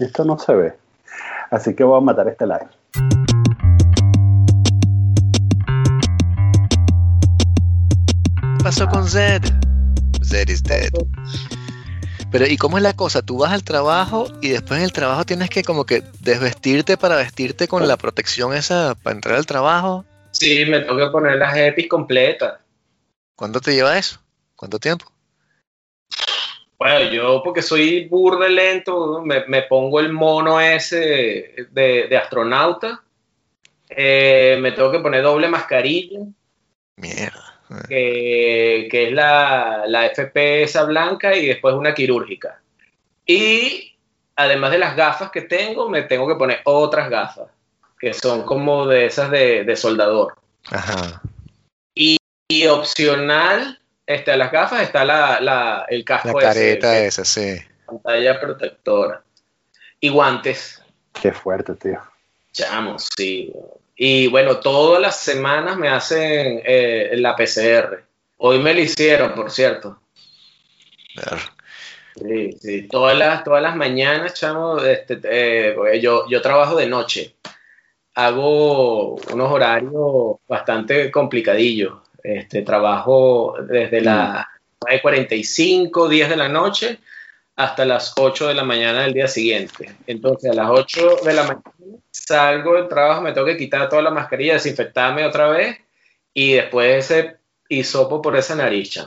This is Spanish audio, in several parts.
Esto no se ve. Así que voy a matar este live. ¿Qué pasó con Zed? Zed is dead. Pero ¿y cómo es la cosa? Tú vas al trabajo y después en el trabajo tienes que como que desvestirte para vestirte con la protección esa para entrar al trabajo. Sí, me tengo que poner las EPIs completas. ¿Cuánto te lleva eso? ¿Cuánto tiempo? Bueno, yo porque soy burde lento, me, me pongo el mono ese de, de astronauta. Eh, me tengo que poner doble mascarilla, Mierda. que, que es la, la FP esa blanca y después una quirúrgica. Y además de las gafas que tengo, me tengo que poner otras gafas, que son como de esas de, de soldador. Ajá. Y opcional, este, a las gafas está la, la- el La casco ese, careta que- esa, sí. pantalla protectora. Y guantes. Qué fuerte, tío. Chamo, sí. Y bueno, todas las semanas me hacen eh, la PCR. Hoy me lo hicieron, por cierto. Ver. Sí, sí. Todas las, todas las mañanas, chamo, este, eh, yo, yo trabajo de noche. Hago unos horarios bastante complicadillos. Este, trabajo desde las 9.45, 10 de la noche hasta las 8 de la mañana del día siguiente. Entonces, a las 8 de la mañana salgo del trabajo, me tengo que quitar toda la mascarilla, desinfectarme otra vez y después ese hisopo por esa nariz.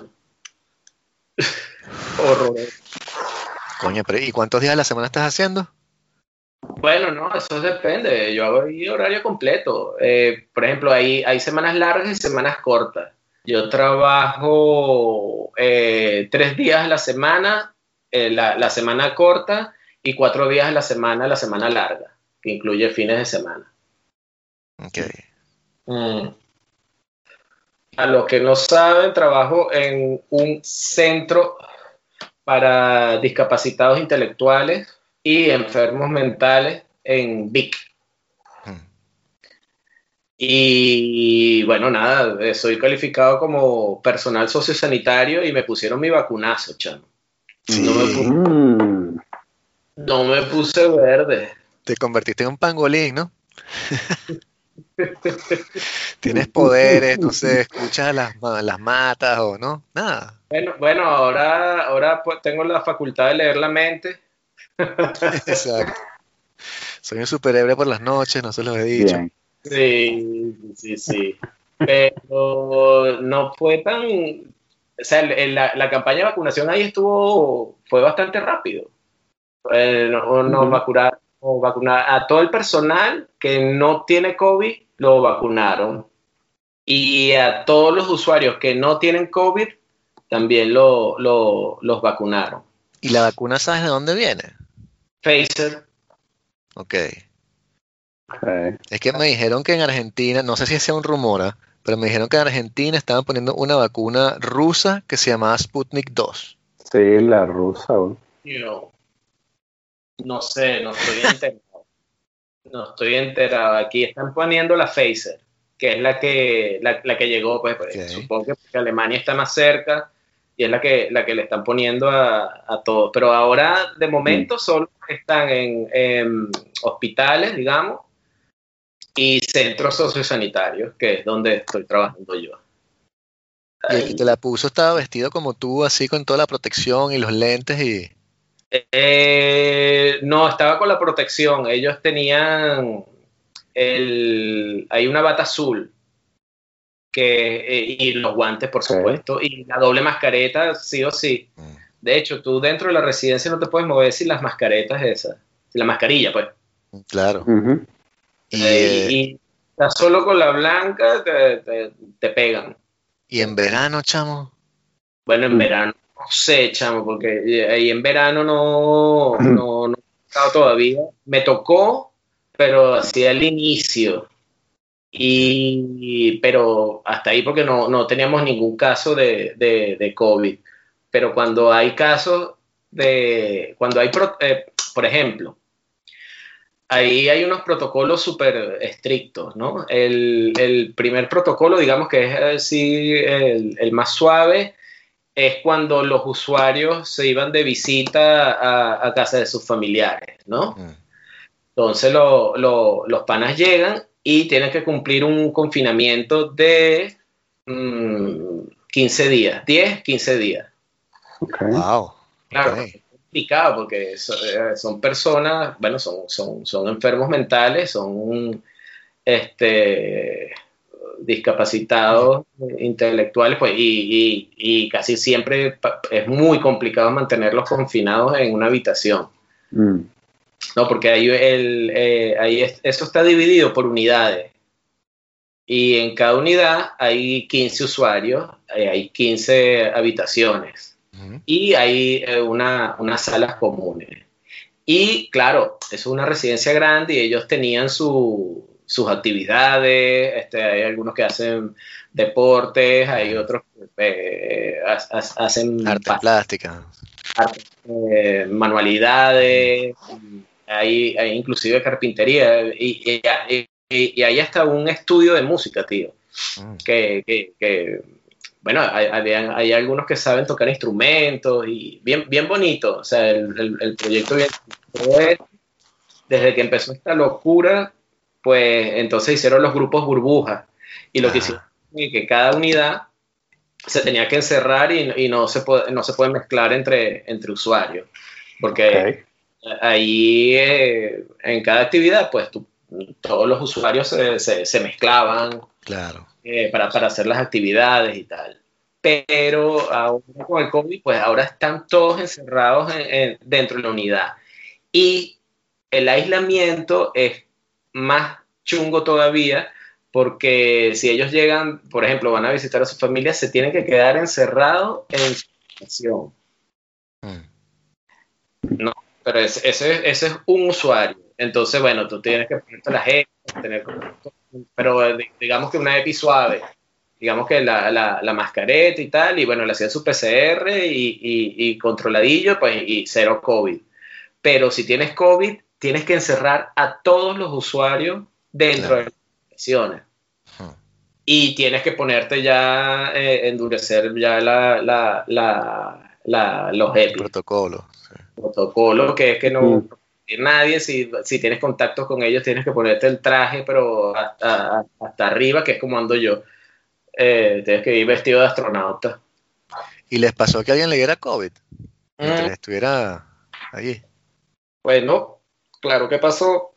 Horror. Coño, pero ¿y cuántos días a la semana estás haciendo? Bueno, no, eso depende. Yo hago ahí horario completo. Eh, por ejemplo, hay, hay semanas largas y semanas cortas. Yo trabajo eh, tres días a la semana, eh, la, la semana corta, y cuatro días a la semana, la semana larga, que incluye fines de semana. Ok. Mm. A los que no saben, trabajo en un centro para discapacitados intelectuales y enfermos mentales en Vic. Hmm. Y bueno, nada, eh, soy calificado como personal sociosanitario y me pusieron mi vacunazo, chamo. No me, pu- no me puse verde. Te convertiste en un pangolín, ¿no? Tienes poderes, no sé, escuchas las, las matas o no, nada. Bueno, bueno, ahora, ahora pues, tengo la facultad de leer la mente. Exacto. Soy un superhéroe por las noches, no se los he dicho. Bien. Sí, sí, sí. Pero no fue tan. O sea, la, la campaña de vacunación ahí estuvo. fue bastante rápido. Eh, no- vacunaron, nos vacunaron a todo el personal que no tiene COVID, lo vacunaron. Y a todos los usuarios que no tienen COVID, también lo, lo- los vacunaron. ¿Y la vacuna sabes de dónde viene? Pfizer. Ok. Ok. Es que me dijeron que en Argentina, no sé si sea un rumor, ¿ah? pero me dijeron que en Argentina estaban poniendo una vacuna rusa que se llamaba Sputnik 2. Sí, la rusa. you know, no sé, no estoy enterado. No estoy enterado. Aquí están poniendo la Phaser, que es la que, la, la que llegó, pues, pues, supongo que porque Alemania está más cerca y es la que, la que le están poniendo a, a todos. Pero ahora, de momento, solo están en, en hospitales, digamos, y centros sociosanitarios, que es donde estoy trabajando yo. Y el que te la puso estaba vestido como tú, así con toda la protección y los lentes y... Eh, no, estaba con la protección. Ellos tenían el, hay una bata azul que, eh, y los guantes, por supuesto, y la doble mascareta, sí o sí. Mm. De hecho, tú dentro de la residencia no te puedes mover sin las mascaretas esas, sin la mascarilla, pues. Claro. Y, Eh, eh, y estás solo con la blanca, te, te- te pegan. y en verano, chamo. Bueno, en Mm. verano, no sé, chamo, porque ahí en verano no, no, no he estado todavía. Me tocó, pero hacia el inicio. Y, pero hasta ahí porque no, no teníamos ningún caso de, de, de COVID. Pero cuando hay casos de, cuando hay, pro- eh, por ejemplo, ahí hay unos protocolos súper estrictos, ¿no? El, el primer protocolo, digamos que es así el, el más suave, es cuando los usuarios se iban de visita a, a casa de sus familiares, ¿no? Mm. Entonces lo- lo- los panas llegan y tienen que cumplir un confinamiento de mm, 15 días, 10, 15 días. Wow. Claro, es complicado porque eh, son personas, bueno, son, son, son enfermos mentales, son este, discapacitados intelectuales, pues, y, y- y casi siempre es muy complicado mantenerlos confinados en una habitación. Mm. No, porque ahí, el, eh, ahí es- eso está dividido por unidades. Y en cada unidad hay 15 usuarios, eh, hay 15 habitaciones Ujú. y hay eh, una, unas salas comunes. Y claro, eso es una residencia grande y ellos tenían su- sus actividades, este, hay algunos que hacen deportes, hay otros que eh, ha- ha- hacen Arte plástica. eh, manualidades, hay, hay inclusive carpintería y, y, y- y hay hasta un estudio de música, tío Mm. que, que- que, bueno, hay, hay algunos que saben tocar instrumentos y bien, bien bonito, o sea, el, el- el proyecto bien, desde que empezó esta locura, pues entonces hicieron los grupos burbujas y lo que hicieron es que cada unidad se tenía que encerrar y, y no, se puede, no se puede mezclar entre, entre usuarios, porque. Ahí eh, en cada actividad, pues tú- todos los usuarios se, se- se mezclaban, Claro. eh, para, para hacer las actividades y tal. Pero ahora con el COVID, pues ahora están todos encerrados en- en- dentro de la unidad. Y el aislamiento es más chungo todavía porque si ellos llegan, por ejemplo, van a visitar a su familia, se tienen que quedar encerrados en su habitación. Mm. Pero ese, ese, ese es un usuario. Entonces, bueno, tú tienes que ponerte la gente, tener pero di- digamos que una EPI suave, digamos que la, la, la mascareta y tal, y bueno, le hacían su PCR y, y, y controladillo, pues, y cero COVID. Pero si tienes COVID, tienes que encerrar a todos los usuarios dentro Claro. de las habitaciones. Ujú. Y tienes que ponerte ya, eh, endurecer ya la, la, la, la- los EPI Protocolo. Sí. protocolo, que es que no Mm. nadie, si, si tienes contacto con ellos, tienes que ponerte el traje, pero hasta, hasta arriba, que es como ando yo. Eh, tienes que ir vestido de astronauta. ¿Y les pasó que alguien le diera COVID? Mientras Mm, estuviera allí. Bueno, claro que pasó.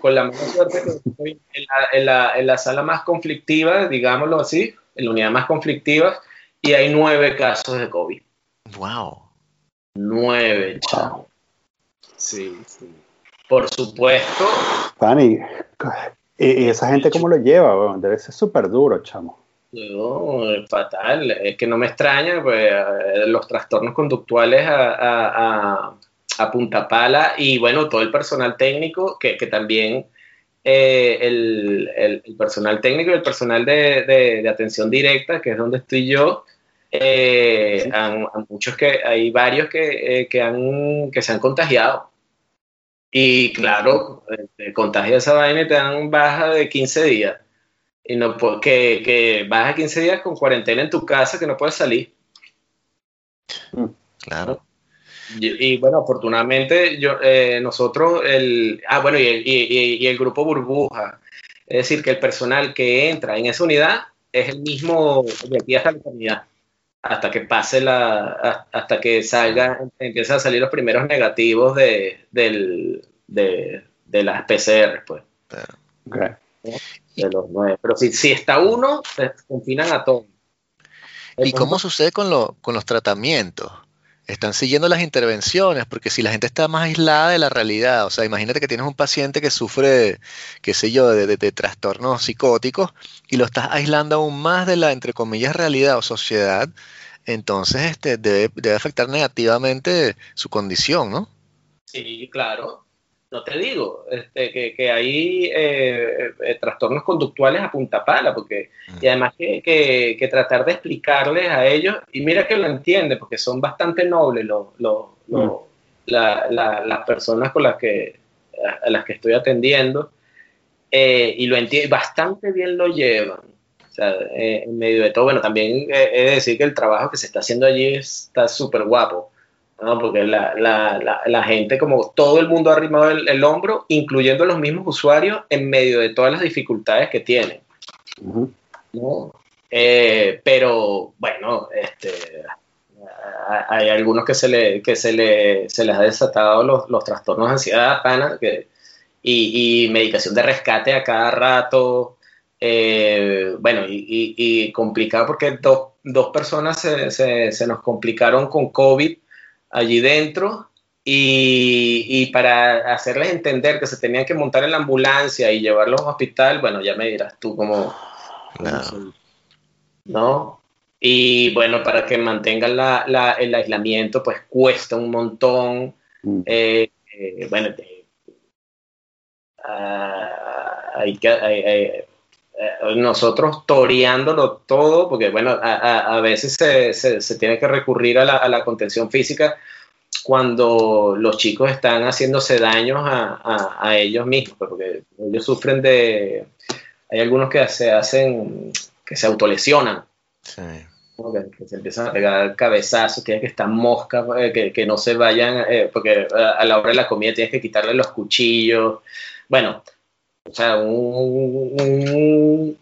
Con la mala suerte que estoy en la, en la- en la sala más conflictiva, digámoslo así, en la unidad más conflictiva, y hay nueve casos de COVID. Wow. Nueve, chavo. Sí, sí. Por supuesto, Pani, ¿y, esa gente cómo lo lleva? weón? Debe ser súper duro, chamo. No, es fatal. Es que no me extraña, pues, eh, los trastornos conductuales a, a- a- a punta pala y bueno, todo el personal técnico, que, que también eh, el, el- el personal técnico y el personal de, de- de atención directa, que es donde estoy yo, eh, han, han muchos que, hay varios que, eh, que, han, que se han contagiado. Y claro, te contagia esa vaina y te dan baja de 15 días. Y no que, que vas a 15 días con cuarentena en tu casa que no puedes salir. Claro. Y, y, bueno, afortunadamente yo, eh, nosotros, el, ah, bueno, y el, y- y- y el grupo burbuja. Es decir, que el personal que entra en esa unidad es el mismo de aquí hasta la eternidad. Hasta que pase la, hasta que salga, empiezan a salir los primeros negativos de, del, de, de las PCR, pues, de los nueve. Pero si, si está uno, se confinan a todos. ¿Y cómo sucede con, lo- con los tratamientos? Están siguiendo las intervenciones, porque si la gente está más aislada de la realidad, o sea, imagínate que tienes un paciente que sufre, qué sé yo, de, trastornos psicóticos y lo estás aislando aún más de la, entre comillas, realidad o sociedad, entonces este, debe, debe afectar negativamente su condición, ¿no? Sí, claro. No te digo, este, que, que hay eh, eh, trastornos conductuales a punta pala, porque, y además que, que- que tratar de explicarles a ellos, y mira que lo entiende, porque son bastante nobles los, los- los- la- la- las personas con las que, a, las que estoy atendiendo, eh, y lo entienden, bastante bien lo llevan. eh, en medio de todo, bueno, también he de decir que el trabajo que se está haciendo allí está súper guapo, ¿no? porque la, la, la, gente, como todo el mundo ha arrimado el, hombro, incluyendo los mismos usuarios, en medio de todas las dificultades que tienen. Eh, pero bueno, este, hay algunos que se, le, que se, le, se les ha desatado los, los trastornos de ansiedad, pana, que, y, y, medicación de rescate a cada rato. Eh, bueno, y, y, complicado porque dos, dos personas se, se, se, nos complicaron con COVID allí dentro y, y, para hacerles entender que se tenían que montar en la ambulancia y llevarlos al hospital, bueno, ya me dirás tú cómo... No. ¿no? Y bueno, para que mantengan la, la, el aislamiento, pues cuesta un montón. Mm. Eh, eh, bueno, ah, hay que, eh, nosotros toreándolo todo, porque bueno, a, a veces se, se, se, tiene que recurrir a la, a la, contención física cuando los chicos están haciéndose daños a, a, ellos mismos, pues, porque ellos sufren de... Hay algunos que se hacen, que se autolesionan. Sí que, se empiezan a pegar cabezazos, tienes que estar mosca, eh, que, que, no se vayan, eh, porque a la hora de la comida tienes que quitarle los cuchillos. Bueno, o sea, un,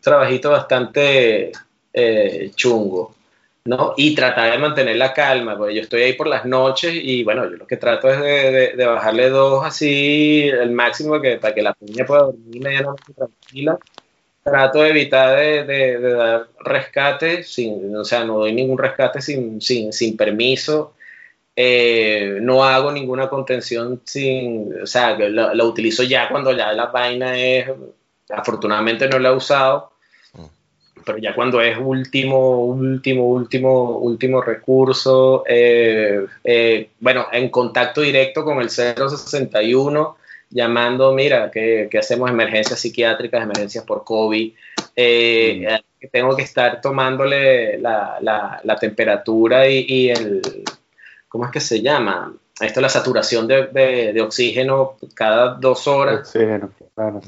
trabajito bastante eh, chungo, ¿no? Y tratar de mantener la calma, porque yo estoy ahí por las noches y bueno, yo lo que trato es de, de, bajarle dos así, el máximo, que, para que la niña pueda dormir medianamente tranquila trato de evitar de, dar rescate, sin, o sea, no doy ningún rescate sin, sin, sin permiso, eh, no hago ninguna contención sin, o sea, lo, lo, utilizo ya cuando ya la vaina es, afortunadamente no la he usado, mm. pero ya cuando es último, último, último, último recurso, eh, eh, bueno, en contacto directo con el 061 llamando, mira, que, hacemos emergencias psiquiátricas, emergencias por COVID, mm. tengo que estar tomándole la, la, temperatura y, el, ¿cómo es que se llama? Esto es la saturación de, de, oxígeno cada dos horas. Oxígeno, claro.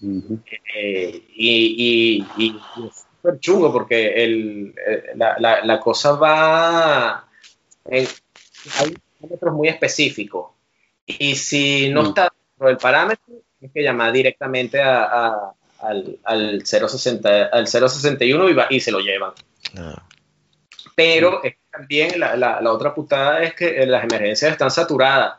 Mm. Eh, y, y, y, es súper chungo porque el, eh, la, la, la, cosa va en, hay parámetros muy específicos. Y si no mm. está el parámetro, tienes que llamar directamente a, al, al, 060, al 061 y, va, y se lo llevan. Ah. Pero también la, la, la, otra putada es que las emergencias están saturadas.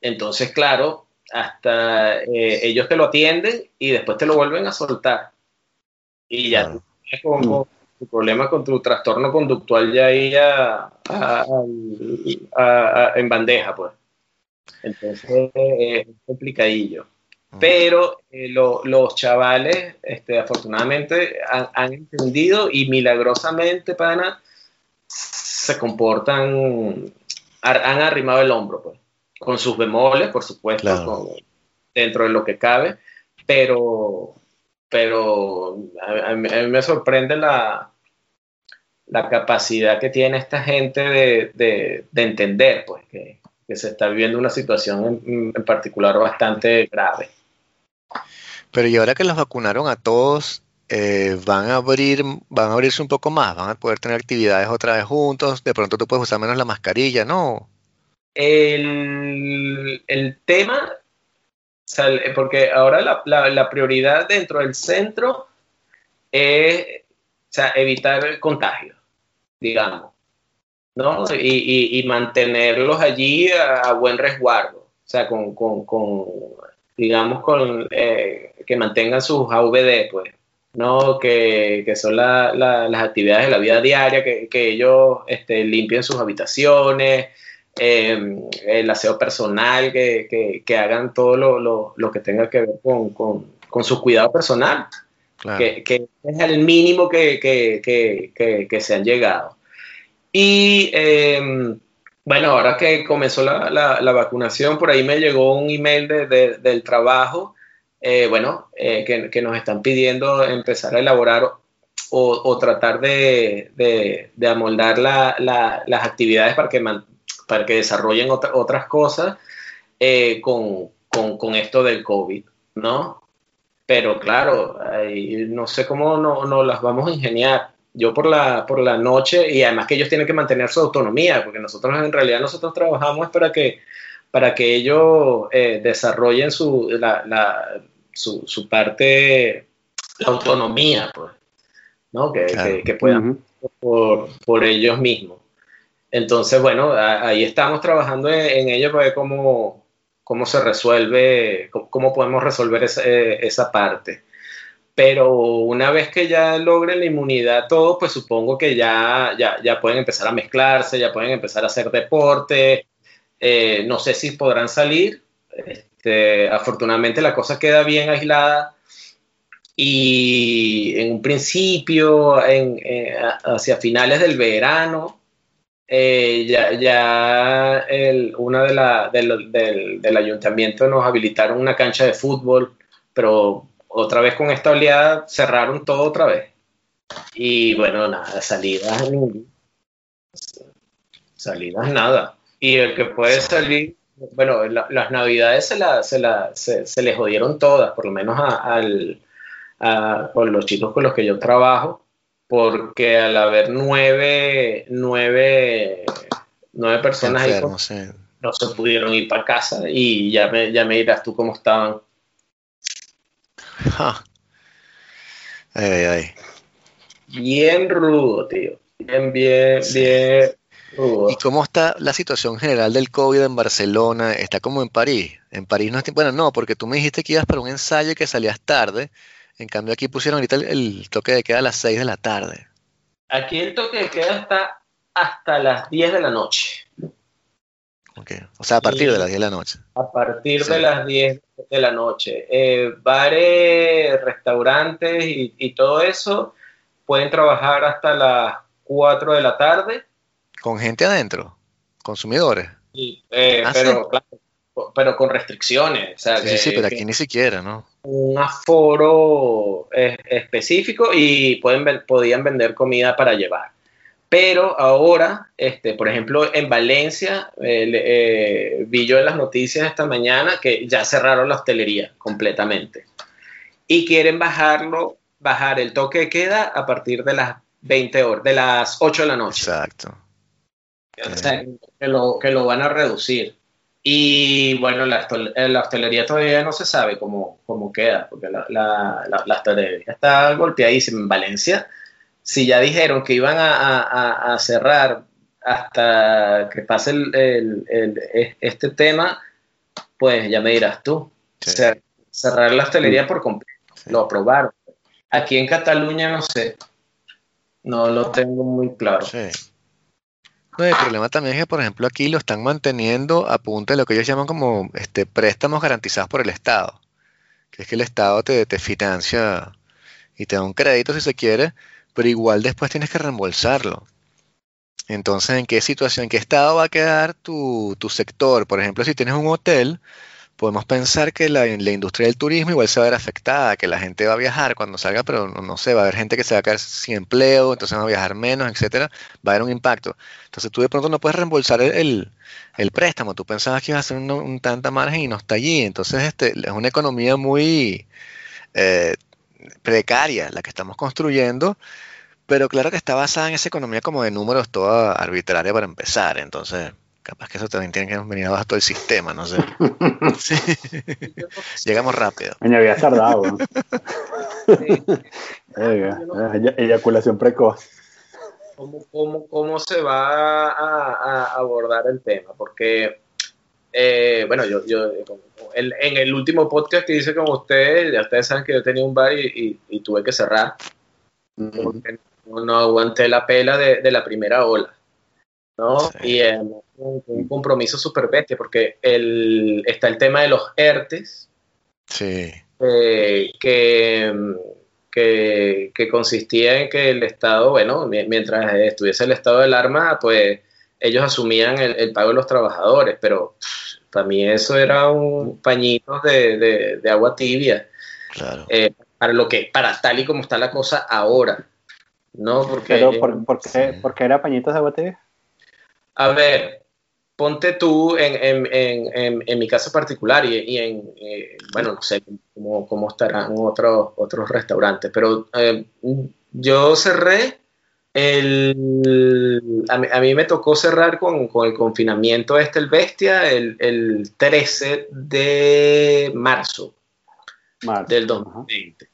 Entonces, claro, hasta eh, ellos te lo atienden y después te lo vuelven a soltar. Y ya tú como tu problema con tu trastorno conductual ya ahí en bandeja, pues. Entonces es complicadillo. Ah. Pero eh, los chavales, este, afortunadamente, han, entendido y milagrosamente, pana, se comportan, han arrimado el hombro, pues, con sus bemoles, por supuesto, dentro de lo que cabe, pero, pero a, mí, me sorprende la, la capacidad que tiene esta gente de, de, de entender, pues, que, que se está viviendo una situación en, particular bastante grave. Pero y ahora que los vacunaron a todos, eh, van a abrir, van a abrirse un poco más, van a poder tener actividades otra vez juntos, de pronto tú puedes usar menos la mascarilla, ¿no? El, el tema, porque ahora la, la, prioridad dentro del centro es evitar el contagio, digamos. ¿no? Y, y, mantenerlos allí a, buen resguardo, o sea, con, con, con digamos, con eh, que mantengan sus AVD, pues, ¿no? Que, que son la, las actividades de la vida diaria, que, que ellos este, limpien sus habitaciones, em, el aseo personal, que, que hagan todo lo, lo, lo, que tenga que ver con, con, con su cuidado personal, que, que, es el mínimo que, que se han llegado. Y em, bueno, ahora que comenzó la, la, vacunación, por ahí me llegó un email de, del trabajo, eh, bueno, eh, que, nos están pidiendo empezar a elaborar o, tratar de, amoldar la, las actividades para que, para que desarrollen otras cosas eh, con, con, esto del COVID, ¿no? pero claro, no sé cómo nos no las vamos a ingeniar. Yo por la, por la noche, y además que ellos tienen que mantener su autonomía, porque nosotros en realidad nosotros trabajamos para que, para que ellos desarrollen su, la, su, su, parte, la autonomía, pues, ¿no? que, que, puedan por, por ellos mismos. Entonces, bueno, ahí estamos trabajando en, ello para ver cómo, cómo se resuelve, cómo, podemos resolver esa, eh, esa, parte. Pero una vez que ya logren la inmunidad todos, pues supongo que ya, ya, ya, pueden empezar a mezclarse, ya pueden empezar a hacer deporte. Eh, no sé si podrán salir. Este, afortunadamente la cosa queda bien aislada y en un principio, en, hacia finales del verano, eh, ya, ya el, una de la, del, del, ayuntamiento nos habilitaron una cancha de fútbol, pero otra vez con esta oleada cerraron todo otra vez. Y bueno, nada, salidas, salidas nada. Y el que puede salir, bueno, las navidades se, la, se, la, se, les jodieron todas, por lo menos al, a, con los chicos con los que yo trabajo porque al haber nueve, nueve, nueve personas ahí, no se pudieron ir para casa y ya me, ya me dirás tú cómo estaban. Bien rudo, tío. Bien, bien, bien ¿Y cómo está la situación general del COVID en Barcelona? ¿Está como en París? En París no está... Bueno, no, porque tú me dijiste que ibas para un ensayo y que salías tarde. En cambio, aquí pusieron ahorita el, toque de queda a las 6 de la tarde. Aquí el toque de queda está hasta las 10 de la noche. Okay. O sea, a partir de las 10 de la noche. A partir de las 10 de la noche. Eh, bares, restaurantes y, todo eso pueden trabajar hasta las 4 de la tarde. ¿Con gente adentro? ¿Consumidores? Sí, eh, ah, pero, pero con restricciones. sí, sí, pero aquí ni siquiera, ¿no? un aforo eh, específico y pueden, podían vender comida para llevar. Pero ahora, este, por ejemplo, en Valencia, eh, eh, vi yo en las noticias esta mañana que ya cerraron la hostelería completamente. Y quieren bajarlo, bajar el toque de queda a partir de las 20 horas, de las 8 de la noche. Exacto. O sea, que lo, que lo van a reducir. Y bueno, la, la, hostelería todavía no se sabe cómo, cómo queda, porque la, la, la, hostelería está golpeadísima en Valencia. Si ya dijeron que iban a, a, cerrar hasta que pase el, el, este tema, pues ya me dirás tú. cerrar la hostelería por completo. Lo aprobaron. Aquí en Cataluña no sé. No lo tengo muy claro. Sí el problema también es que, por ejemplo, aquí lo están manteniendo a punto de lo que ellos llaman como este, préstamos garantizados por el Estado. Que es que el Estado te, te financia y te da un crédito si se quiere, pero igual después tienes que reembolsarlo. Entonces, ¿en qué situación, en qué estado va a quedar tu, tu sector? Por ejemplo, si tienes un hotel, podemos pensar que la, industria del turismo igual se va a ver afectada, que la gente va a viajar cuando salga, pero no, sé, va a haber gente que se va a quedar sin empleo, entonces va a viajar menos, etcétera, va a haber un impacto. Entonces tú de pronto no puedes reembolsar el, el, préstamo, tú pensabas que iba a ser un, tanta margen y no está allí. Entonces este, es una economía muy eh, precaria la que estamos construyendo, pero claro que está basada en esa economía como de números toda arbitraria para empezar. Entonces Capaz que eso también tiene que venir abajo todo el sistema, no sé. Llegamos rápido. Me había tardado. eyaculación precoz. ¿Cómo, cómo, se va a, abordar el tema? Porque, eh, bueno, yo, yo en el último podcast que hice con ustedes, ya ustedes saben que yo tenía un bar y, tuve que cerrar. Porque no aguanté la pela de la primera ola. ¿No? Y un, compromiso súper bestia, porque el, está el tema de los ERTES, sí. Eh, que, que, consistía en que el Estado, bueno, mientras estuviese el estado del arma, pues ellos asumían el, pago de los trabajadores, pero para mí eso era un pañito de, agua tibia. Claro. Eh, para lo que, para tal y como está la cosa ahora. ¿no? Porque, Pero, ¿por, qué, ¿por qué era pañitos de agua tibia? A ver, ponte tú en, mi caso particular y, en, eh, bueno, no sé cómo, cómo estarán otros, otros restaurantes, pero eh, yo cerré el, a, mí, me tocó cerrar con, el confinamiento este, el Bestia, el, 13 de marzo, del 2020.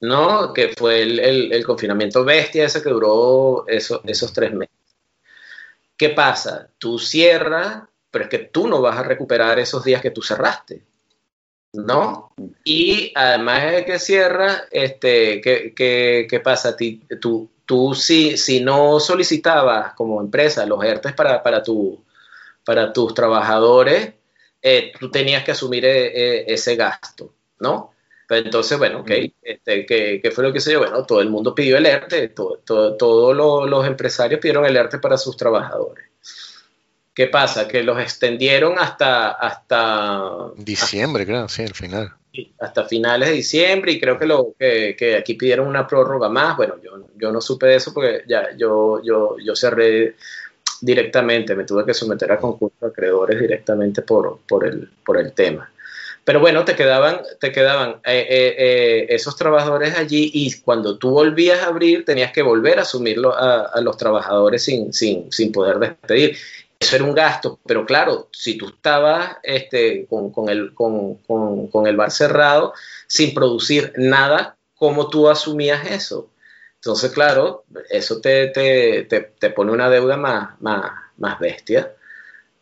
¿No? Que fue el, confinamiento Bestia, ese que duró esos tres meses. ¿Qué pasa? Tú cierras, pero es que tú no vas a recuperar esos días que tú cerraste. ¿No? Y además de que cierras, este, ¿qué, qué, pasa? Tú, tú si, si no solicitabas como empresa los ERTES para, para, tu, para tus trabajadores, eh, tú tenías que asumir eh, eh, ese gasto, ¿no? Entonces, bueno, ok, este, ¿qué, fue lo que se dio? Bueno, todo el mundo pidió el ERTE, todos los empresarios pidieron el ERTE para sus trabajadores. ¿Qué pasa? Que los extendieron hasta... hasta Diciembre, creo, sí, al final. Hasta finales de diciembre y creo que, lo, que, aquí pidieron una prórroga más. Bueno, yo, yo no supe de eso porque ya yo, yo, yo cerré directamente, me tuve que someter a concurso de acreedores directamente por, por, el, por el tema. Pero bueno, te quedaban, te quedaban eh, eh, eh, esos trabajadores allí y cuando tú volvías a abrir tenías que volver a asumirlo a, los trabajadores sin, sin, sin, poder despedir. Eso era un gasto, pero claro, si tú estabas este, con, con, el, con, con, el bar cerrado sin producir nada, ¿cómo tú asumías eso? Entonces, claro, eso te, te, te, te pone una deuda más, más, más bestia,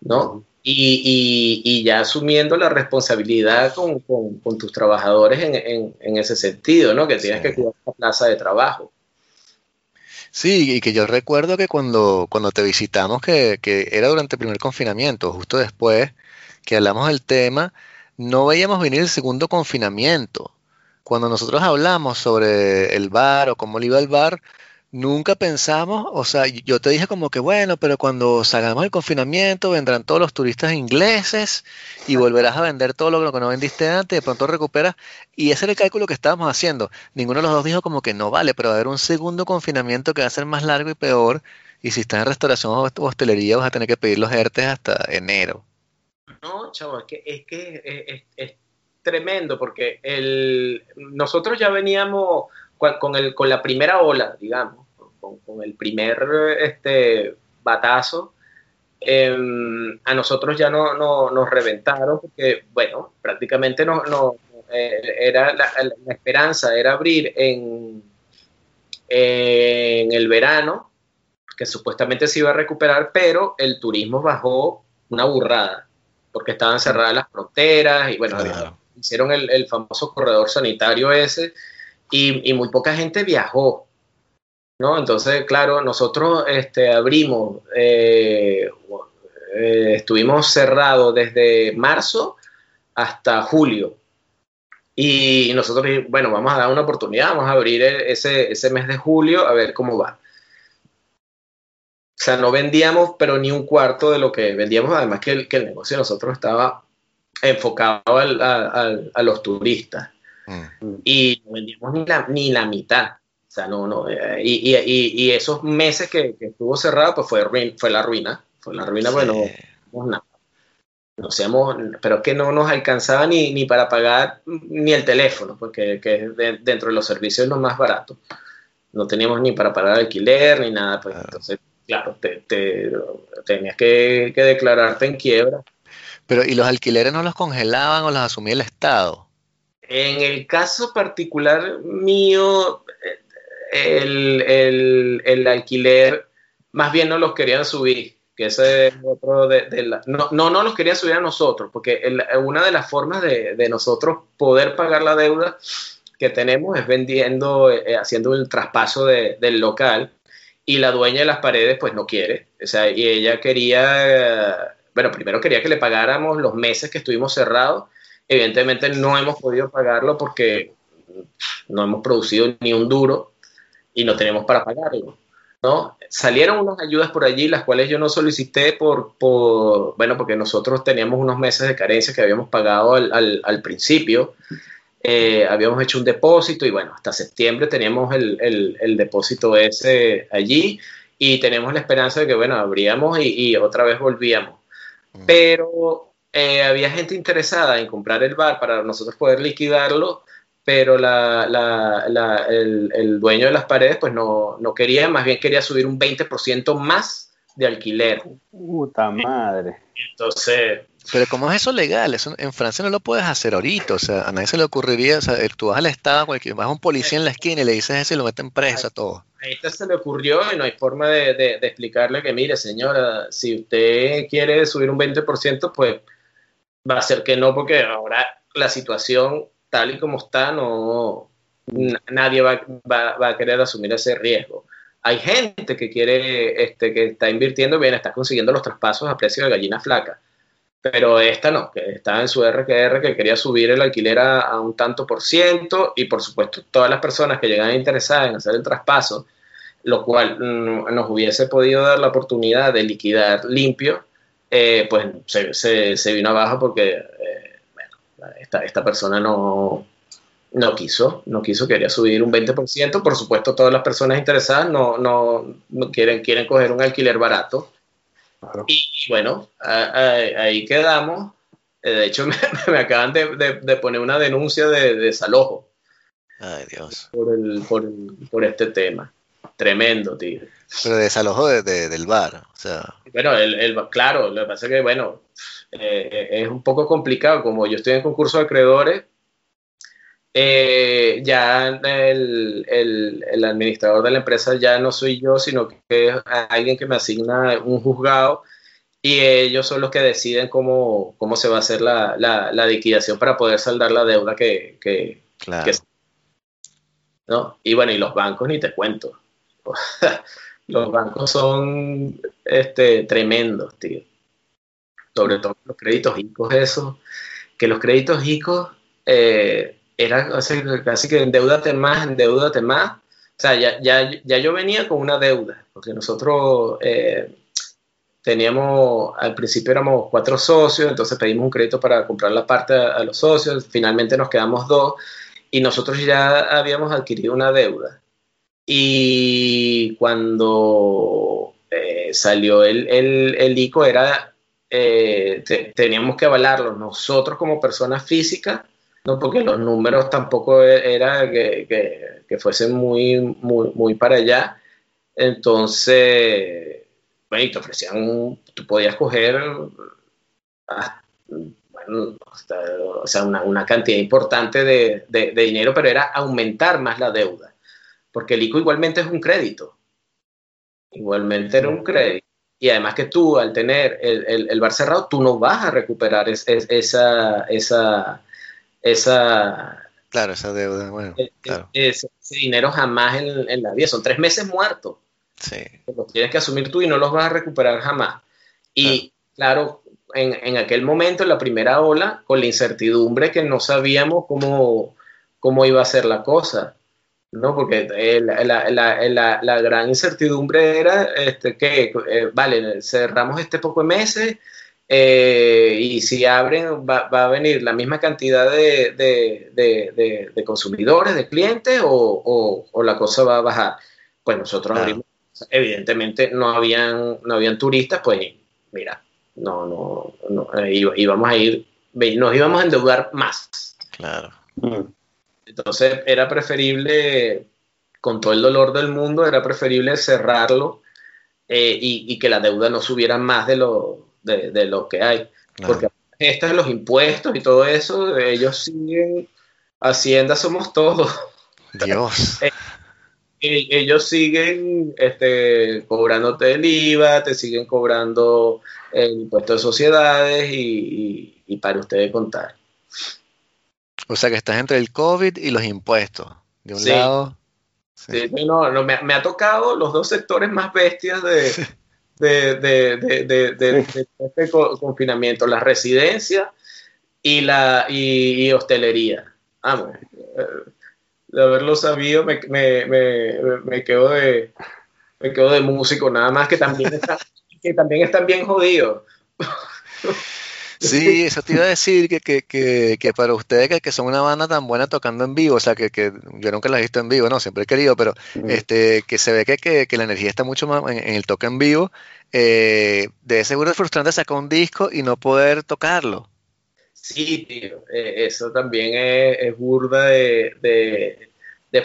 ¿no? Y, y, ya asumiendo la responsabilidad con, con, tus trabajadores en, en, ese sentido, ¿no? Que tienes que cuidar la plaza de trabajo. Sí, y que yo recuerdo que cuando, cuando te visitamos, que, que era durante el primer confinamiento, justo después que hablamos del tema, no veíamos venir el segundo confinamiento. Cuando nosotros hablamos sobre el bar o cómo le iba el bar, nunca pensamos, o sea, yo te dije como que bueno, pero cuando salgamos del confinamiento vendrán todos los turistas ingleses y volverás a vender todo lo que no vendiste antes, de pronto recuperas. Y ese era el cálculo que estábamos haciendo. Ninguno de los dos dijo como que no vale, pero va a haber un segundo confinamiento que va a ser más largo y peor. Y si estás en restauración o hostelería vas a tener que pedir los ERTES hasta enero. No, chavo, es que, es, que es, tremendo porque el, nosotros ya veníamos con, el, con la primera ola, digamos, con, el primer este, batazo, em, a nosotros ya no, nos reventaron porque, bueno, prácticamente no, no eh, era la, esperanza era abrir en, en el verano, que supuestamente se iba a recuperar, pero el turismo bajó una burrada, porque estaban cerradas las fronteras y bueno, hicieron el, el, famoso corredor sanitario ese y, muy poca gente viajó. ¿no? Entonces, claro, nosotros este, abrimos, eh, eh, estuvimos cerrados desde marzo hasta julio. Y nosotros, bueno, vamos a dar una oportunidad, vamos a abrir ese, ese mes de julio a ver cómo va. O sea, no vendíamos, pero ni un cuarto de lo que vendíamos, además que el, negocio de nosotros estaba enfocado a los turistas. Mm. Y no vendimos ni la, ni la mitad. O sea, no, no. Eh, y, y, y, esos meses que, estuvo cerrado, pues fue, fue la ruina. Fue la ruina, bueno, no nada. No seamos, pero es que no nos alcanzaba ni, ni para pagar ni el teléfono, porque que dentro de los servicios es lo más barato. No teníamos ni para pagar alquiler ni nada, pues entonces, claro, te, te, tenías que, que declararte en quiebra. Pero, ¿y los alquileres no los congelaban o los asumía el Estado? En el caso particular mío, el, alquiler más bien no los querían subir, que ese es otro de, la, no, no, no los querían subir a nosotros, porque una de las formas de, nosotros poder pagar la deuda que tenemos es vendiendo, eh, haciendo el traspaso del local y la dueña de las paredes pues no quiere, o sea, y ella quería, bueno, primero quería que le pagáramos los meses que estuvimos cerrados Evidentemente no hemos podido pagarlo porque no hemos producido ni un duro y no tenemos para pagarlo. ¿no? Salieron unas ayudas por allí, las cuales yo no solicité por, por bueno, porque nosotros teníamos unos meses de carencia que habíamos pagado al, al, principio. Eh, habíamos hecho un depósito y bueno, hasta septiembre teníamos el, el, el, depósito ese allí y tenemos la esperanza de que, bueno, abríamos y, y otra vez volvíamos. mm. pero eh, había gente interesada en comprar el bar para nosotros poder liquidarlo, pero la, la, el, el, dueño de las paredes pues no, no, quería, más bien quería subir un 20% más de alquiler. Puta madre. Entonces, pero ¿cómo es eso legal? Eso en Francia no lo puedes hacer ahorita. O sea, a nadie se le ocurriría. O sea, tú vas al Estado, vas a un policía en la esquina y le dices eso y lo meten preso a todo. A este se le ocurrió y no hay forma de, de, explicarle que, mire, señora, si usted quiere subir un 20%, pues va a ser que no, porque ahora la situación tal y como está, no nadie va, va, va a querer asumir ese riesgo. Hay gente que quiere, este, que está invirtiendo bien, está consiguiendo los traspasos a precio de gallina flaca pero esta no, que estaba en su RQR que quería subir el alquiler a, un tanto por ciento y por supuesto todas las personas que llegan interesadas en hacer el traspaso, lo cual mm, nos hubiese podido dar la oportunidad de liquidar limpio, eh, pues se, se, vino abajo porque eh, bueno, esta, esta persona no, no quiso, no quiso, quería subir un 20%, por supuesto todas las personas interesadas no, no, no quieren, quieren coger un alquiler barato y bueno, ahí quedamos. Eh, de hecho, me, acaban de, poner una denuncia de, desalojo. Ay, Dios. Por, el, por, este tema. Tremendo, tío. Pero desalojo del bar, o sea. Bueno, el, claro, lo que pasa es que, bueno, eh, es un poco complicado. Como yo estoy en concurso de acreedores, eh, ya el, el, administrador de la empresa ya no soy yo, sino que es alguien que me asigna un juzgado y ellos son los que deciden cómo, cómo se va a hacer la, la, liquidación para poder saldar la deuda que, que, ¿no? Y bueno, y los bancos ni te cuento. los bancos son este, tremendos, tío. Sobre todo los créditos ICOs, eso. Que los créditos ICOs eh, era casi que endeudate más, endeudate más. O sea, ya, ya, ya yo venía con una deuda, porque nosotros eh, teníamos, al principio éramos cuatro socios, entonces pedimos un crédito para comprar la parte a, los socios, finalmente nos quedamos dos y nosotros ya habíamos adquirido una deuda. Y cuando eh, salió el, el, ICO era, eh, teníamos que avalarlo nosotros como personas físicas no porque los números tampoco e-, era que, que, fuesen muy, muy, muy, para allá. Entonces, bueno, te ofrecían, tú podías coger bueno, o sea, una, una, cantidad importante de, de, dinero, pero era aumentar más la deuda, porque el ICO igualmente es un crédito. Igualmente era un crédito. Y además que tú, al tener el, el, el bar cerrado, tú no vas a recuperar esa, esa, esa... Claro, esa deuda, bueno, e, e, Ese, dinero jamás en, la vida, son tres meses muertos. Sí. Los tienes que asumir tú y no los vas a recuperar jamás. Y claro, en, en, aquel momento, en la primera ola, con la incertidumbre que no sabíamos cómo, cómo iba a ser la cosa, ¿no? Porque la, la, la, la gran incertidumbre era este, que, eh, vale, cerramos este poco de meses, eh, y si abren, va, a venir la misma cantidad de, de, consumidores, de clientes, o, la cosa va a bajar. Pues nosotros abrimos, evidentemente no habían, no habían turistas, pues mira, no, no, no íbamos a ir, nos íbamos a endeudar más. Claro. Mm. Entonces era preferible, con todo el dolor del mundo, era preferible cerrarlo eh, y, y, que la deuda no subiera más de lo, de, lo que hay. Porque estos los impuestos y todo eso, ellos siguen, Hacienda somos todos. Dios. Eh, ellos siguen este, cobrándote el IVA, te siguen cobrando el impuesto de sociedades y, para ustedes contar. O sea que estás entre el COVID y los impuestos. De un lado. no, no me, me, ha tocado los dos sectores más bestias de, de, de, de, de este confinamiento, la residencia y la y, hostelería. Vamos, eh, de haberlo sabido me, me, me, me, quedo de me quedo de músico, nada más que también, está, que también están bien jodidos. Sí, eso te iba a decir que, que, que, que para ustedes que, que, son una banda tan buena tocando en vivo, o sea, que, que yo nunca la he visto en vivo, no, siempre he querido, pero este, que se ve que, que, la energía está mucho más en, el toque en vivo, eh, debe seguro es frustrante sacar un disco y no poder tocarlo. Sí, tío, eh, eso también es, burda de, de,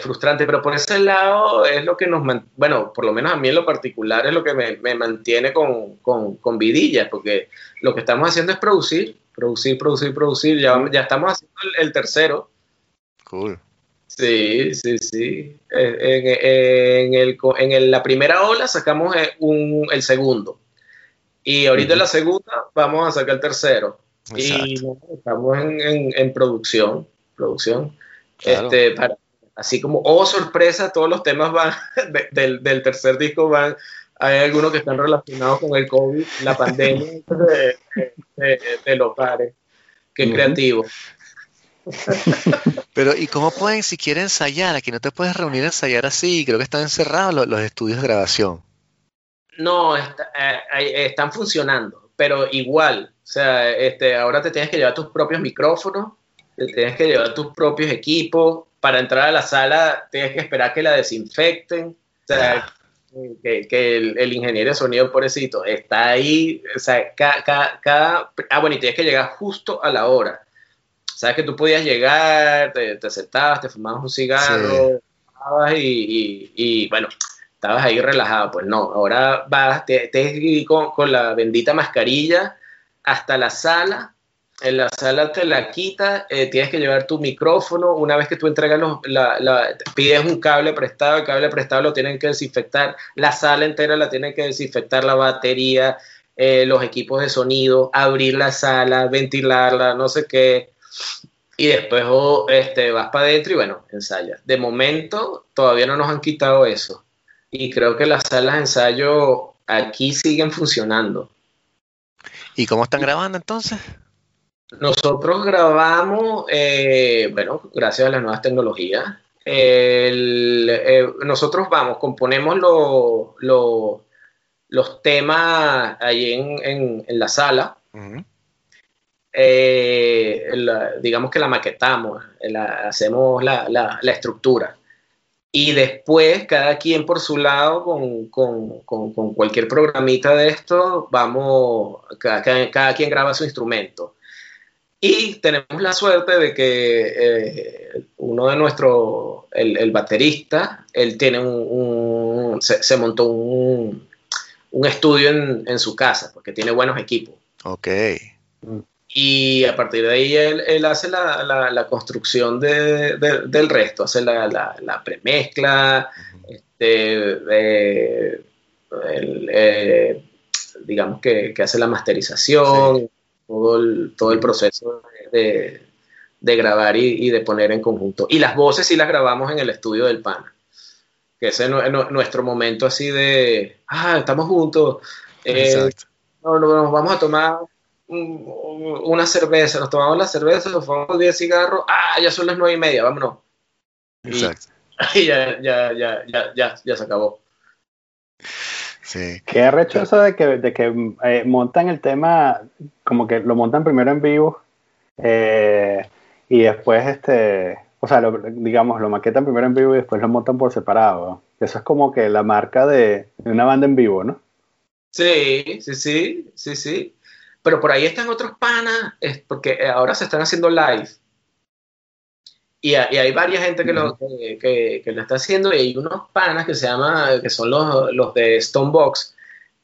frustrante, pero por ese lado es lo que nos, bueno, por lo menos a mí en lo particular es lo que me, me mantiene con, con, con vidilla, porque lo que estamos haciendo es producir, producir, producir, producir, ya, ya estamos haciendo el, tercero. Cool. Sí, sí, sí. En, el, en la primera ola sacamos eh, un, el segundo. Y ahorita en la segunda vamos a sacar el tercero. Y estamos en, en, producción, producción. Este, para, así como, oh sorpresa, todos los temas van, del, del, tercer disco van, hay algunos que están relacionados con el COVID, la pandemia de, de, los bares. Qué creativo. Pero, ¿y cómo pueden si quieren ensayar? Aquí no te puedes reunir a ensayar así, creo que están encerrados los, los estudios de grabación. No, está, eh, están funcionando, pero igual, o sea, este, ahora te tienes que llevar tus propios micrófonos, te tienes que llevar tus propios equipos. Para entrar a la sala tienes que esperar que la desinfecten. O sea, que, el, ingeniero de sonido, pobrecito, está ahí. O sea, cada, Ah, bueno, y tienes que llegar justo a la hora. Sabes que tú podías llegar, te, te sentabas, te fumabas un cigarro, y, y, bueno, estabas ahí relajado. Pues no, ahora vas, te, te con, con la bendita mascarilla hasta la sala. En la sala te la quita, eh, tienes que llevar tu micrófono. Una vez que tú entregas los, la, pides un cable prestado, el cable prestado lo tienen que desinfectar. La sala entera la tienen que desinfectar, la batería, eh, los equipos de sonido, abrir la sala, ventilarla, no sé qué. Y después oh, este, vas para adentro y bueno, ensayas. De momento todavía no nos han quitado eso. Y creo que las salas de ensayo aquí siguen funcionando. ¿Y cómo están grabando entonces? Nosotros grabamos, eh, bueno, gracias a las nuevas tecnologías. Eh, nosotros vamos, componemos los temas ahí en, la sala. Eh, digamos que la maquetamos, hacemos la, estructura y después cada quien por su lado con, con, con, cualquier programita de esto, vamos, cada, cada, quien graba su instrumento. Y tenemos la suerte de que eh, uno de nuestros, el, el, baterista, él tiene un, se, se, montó un, un estudio en, en, su casa, porque tiene buenos equipos. Ok. Y a partir de ahí él, hace la, construcción del resto, hace la, premezcla, este, eh, eh, digamos que, hace la masterización, todo, el, todo el proceso de, grabar y, de poner en conjunto. Y las voces sí las grabamos en el estudio del PANA, que ese es nuestro momento así de, ah, estamos juntos. Eh, no, nos vamos a tomar una cerveza, nos tomamos la cerveza, nos fumamos 10 cigarros, ah, ya son las nueve y media, vámonos. Exacto. Y, ya, ya, ya, ya, ya, se acabó. Sí. Qué arrecho eso de que, de que eh, montan el tema, como que lo montan primero en vivo eh, y después, este, o sea, digamos, lo maquetan primero en vivo y después lo montan por separado. Eso es como que la marca de, de una banda en vivo, ¿no? Sí, sí, sí, sí, sí. Pero por ahí están otros panas, es porque ahora se están haciendo live. Y, hay varias gente que, lo, que, lo está haciendo y hay unos panas que se llama, que son los, los de Stonebox,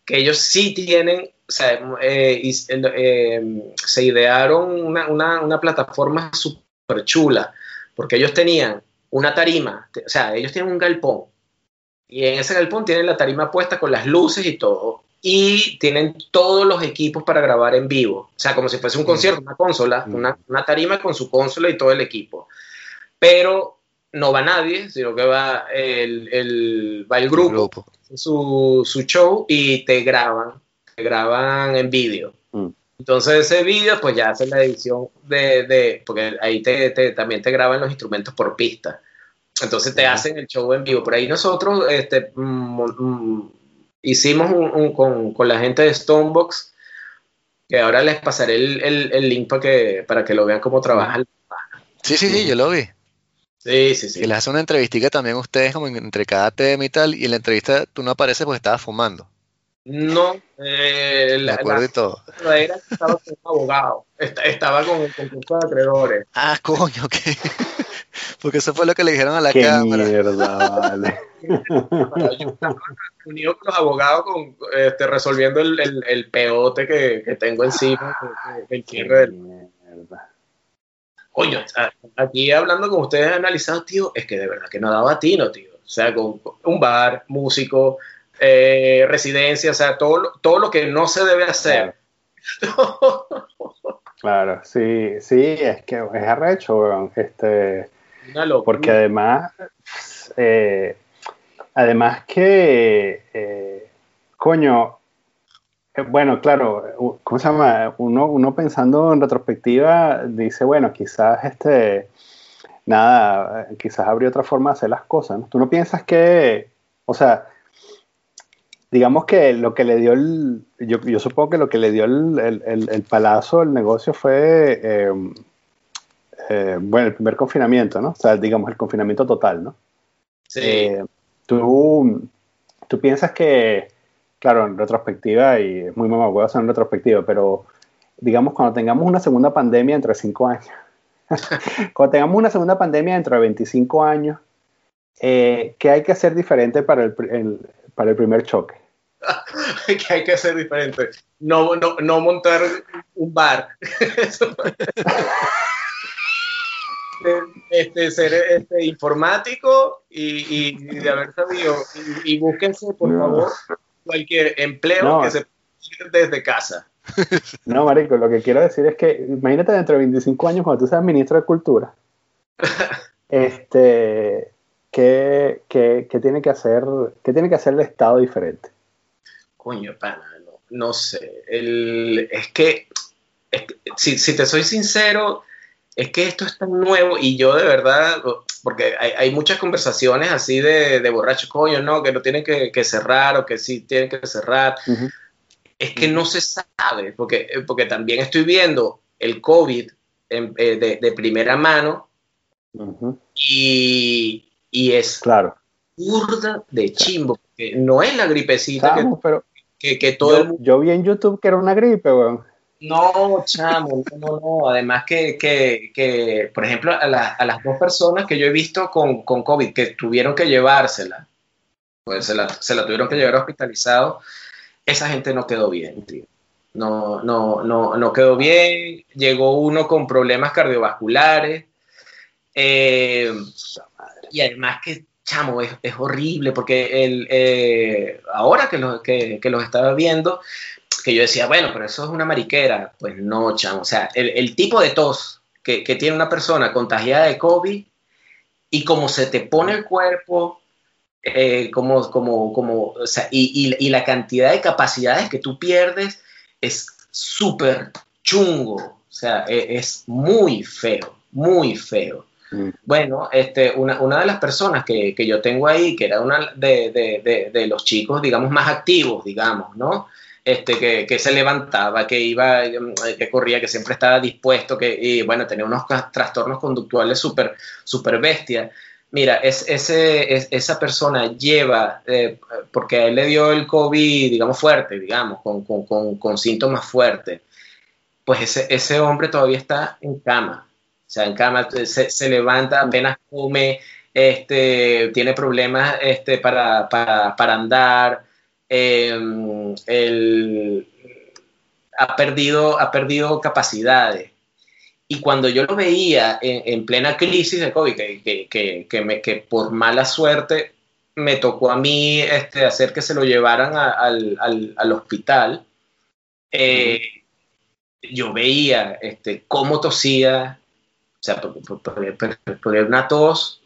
que ellos sí tienen, o sea, eh, eh, se idearon una, una, una plataforma súper chula, porque ellos tenían una tarima, o sea, ellos tienen un galpón, y en ese galpón tienen la tarima puesta con las luces y todo, y tienen todos los equipos para grabar en vivo. O sea, como si fuese un mm. concierto, una consola, mm. una, tarima con su consola y todo el equipo. Pero no va nadie, sino que va el, el va el grupo, Su, su, show y te graban, te graban en vídeo. Mm. Entonces ese vídeo pues ya hace la edición de, de porque ahí te, también te graban los instrumentos por pista. Entonces te hacen el show en vivo. Por ahí nosotros este, hicimos un, con, con, la gente de Stonebox Que ahora les pasaré el, link para que, para que lo vean cómo trabaja Sí, sí, sí, yo lo vi. Sí, sí, sí. Y les hace una entrevistica también ustedes como entre cada tema y tal, y en la entrevista tú no apareces porque estabas fumando. No, eh, la, acuerdo y todo. Era estaba con un abogado, estaba con el concurso de acreedores. Ah, coño, ok. Porque eso fue lo que le dijeron a la Qué cámara. Mierda, vale. unido con los abogados con, este, resolviendo el, el, el peote que, que, tengo encima, el cierre del... Coño, aquí hablando con ustedes analizando, tío, es que de verdad que no daba tino, tío. O sea, con un bar, músico, eh, residencia, o sea, todo, todo lo que no se debe hacer. Claro, sí, sí, es que es arrecho, este, porque además, eh, además que, eh, coño, bueno, claro, ¿cómo se llama? Uno, uno pensando en retrospectiva dice, bueno, quizás este, nada, quizás habría otra forma de hacer las cosas, ¿no? Tú no piensas que, o sea, digamos que lo que le dio el, yo, yo supongo que lo que le dio el, el, el, palazo, el negocio fue, eh, eh, bueno, el primer confinamiento, ¿no? O sea, digamos el confinamiento total, ¿no? Sí. Eh, tú, tú piensas que, claro, en retrospectiva, y es muy mamacuevo hacer en retrospectiva, pero digamos cuando tengamos una segunda pandemia entre cinco años, cuando tengamos una segunda pandemia dentro de 25 años, ¿qué hay que hacer diferente para el, para el primer choque? que hay que hacer diferente. No, no, no montar un bar. este, ser este, informático y, de haber sabido. Y, búsquense, por favor, cualquier empleo que se pueda desde casa. No, Marico, lo que quiero decir es que imagínate dentro de 25 años cuando tú seas ministro de Cultura. este, ¿qué, qué, qué, tiene que hacer, ¿Qué tiene que hacer el Estado diferente? coño, pana, no, sé. es que, si, te soy sincero, es que esto es tan nuevo y yo de verdad, porque hay, muchas conversaciones así de, de borrachos, coño, no, que no tienen que, cerrar o que sí tienen que cerrar. Es que no se sabe, porque, porque también estoy viendo el COVID eh, de, primera mano y, es claro. burda de chimbo, porque no es la gripecita que, pero que, todo yo, vi en YouTube que era una gripe, weón. No, chamo, no, no, Además que, por ejemplo, a, las dos personas que yo he visto con, COVID que tuvieron que llevársela, pues se la, tuvieron que llevar hospitalizado, esa gente no quedó bien, tío. No, no, no, no quedó bien. Llegó uno con problemas cardiovasculares. Eh, y además que chamo, es, horrible, porque el, eh, ahora que los, que, los estaba viendo, que yo decía, bueno, pero eso es una mariquera, pues no, chamo, o sea, el, tipo de tos que, tiene una persona contagiada de COVID y cómo se te pone el cuerpo, eh, como, como, como, o sea, y, la cantidad de capacidades que tú pierdes es súper chungo, o sea, e, es muy feo, muy feo. Mm. Bueno, este, una, una, de las personas que, que, yo tengo ahí, que era una de, de, de, los chicos, digamos, más activos, digamos, ¿no? Este, que, que, se levantaba, que iba, que corría, que siempre estaba dispuesto, que, y bueno, tenía unos trastornos conductuales súper super bestia. Mira, es, ese, esa persona lleva, eh, porque a él le dio el COVID, digamos, fuerte, digamos, con, con, con, con síntomas fuertes, pues ese, ese hombre todavía está en cama o sea, en cama se, levanta, apenas come, este, tiene problemas este, para, andar, em, ha, perdido, ha perdido capacidades. Y cuando yo lo veía en, plena crisis de COVID, que, que, por mala suerte me tocó a mí este, hacer que se lo llevaran al, hospital, eh, yo veía este, cómo tosía, o sea, por, una tos,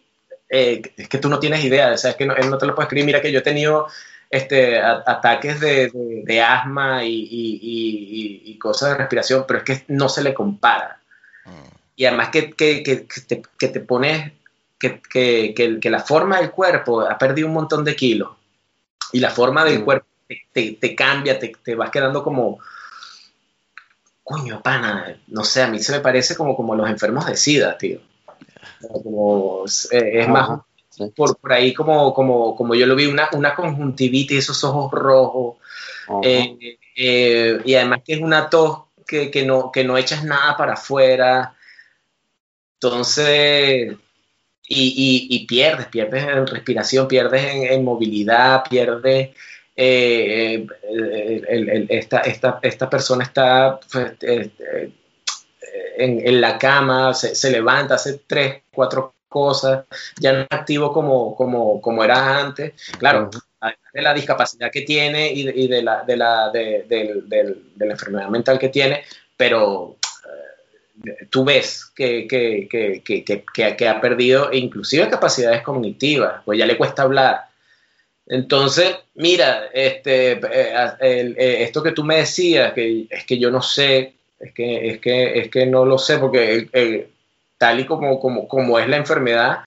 eh, es que tú no tienes idea, o sea, es que no, él no te lo puede escribir. Mira que yo he tenido este, ataques de, asma y, cosas de respiración, pero es que no se le compara. Mm. Y además que, te, que te pones, que, la forma del cuerpo ha perdido un montón de kilos y la forma del mm. cuerpo te, cambia, te, vas quedando como, coño, pana, no sé, a mí se me parece como, como los enfermos de SIDA, tío. Como, eh, es más, por, por, ahí como, como, como yo lo vi, una, una conjuntivitis, esos ojos rojos, eh, eh, y además que es una tos que, que, no, que no echas nada para afuera. Entonces, y, y, pierdes, pierdes en respiración, pierdes en, movilidad, pierdes... Eh, esta, esta, esta, persona está pues, en, en, la cama, se, se, levanta, hace tres, cuatro cosas, ya no es activo como, como, como era antes. Claro, de la discapacidad que tiene y de, la, de, la, de, la enfermedad mental que tiene, pero eh, tú ves que, que, que, que, ha perdido inclusive capacidades cognitivas, pues ya le cuesta hablar. Entonces, mira, este, eh, eh, esto que tú me decías, que es que yo no sé, es que, es que, es que no lo sé, porque tal y como, como, como es la enfermedad,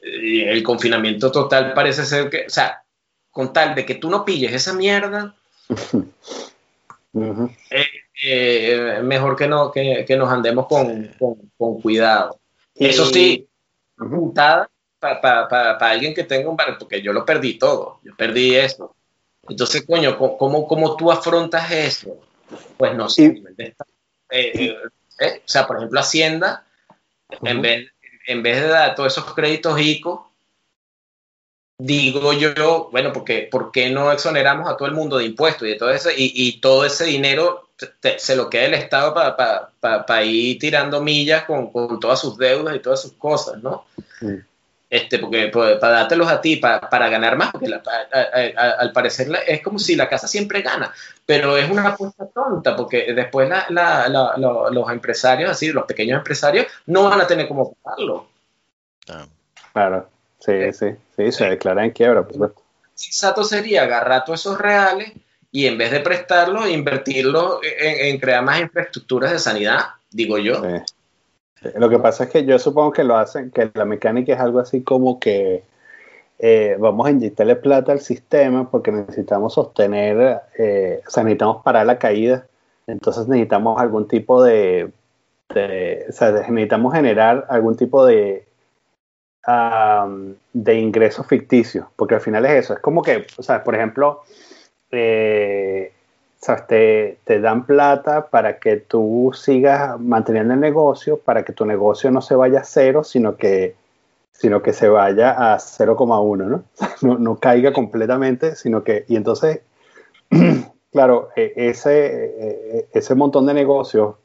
el confinamiento total parece ser que, o sea, con tal de que tú no pilles esa mierda, eh, eh, mejor que, no, que, nos andemos con, cuidado. Eso sí, para alguien que tenga un bar, porque yo lo perdí todo, yo perdí eso. Entonces, coño, ¿cómo, cómo tú afrontas eso? Pues no sé. Eh, o sea, por ejemplo, Hacienda, en vez en vez de dar todos esos créditos ICO, digo yo, bueno, porque ¿por qué no exoneramos a todo el mundo de impuestos y de todo ese, y, todo ese dinero se lo queda el Estado para ir tirando millas con, todas sus deudas y todas sus cosas, ¿no? Este, porque pues, para dártelos a ti, para, ganar más, porque al parecer es como si la casa siempre gana, pero es una apuesta tonta, porque después los empresarios, así, los pequeños empresarios, no van a tener cómo pagarlo. Claro, sí, sí, sí, se declara en quiebra, por supuesto. Sensato sería agarrar todos esos reales y en vez de prestarlos, invertirlos en, crear más infraestructuras de sanidad, digo yo. Lo que pasa es que yo supongo que lo hacen, que la mecánica es algo así como que eh, vamos a inyectarle plata al sistema porque necesitamos sostener, eh, o sea, necesitamos parar la caída, entonces necesitamos algún tipo de, o sea, necesitamos generar algún tipo de, de ingreso ficticio, porque al final es eso, es como que, o sea, por ejemplo, eh, te, te, dan plata para que tú sigas manteniendo el negocio, para que tu negocio no se vaya a cero, sino que, sino que se vaya a 0,1, ¿no? ¿no? No caiga completamente, sino que, y entonces, claro, e, ese, e, e, ese montón de negocios,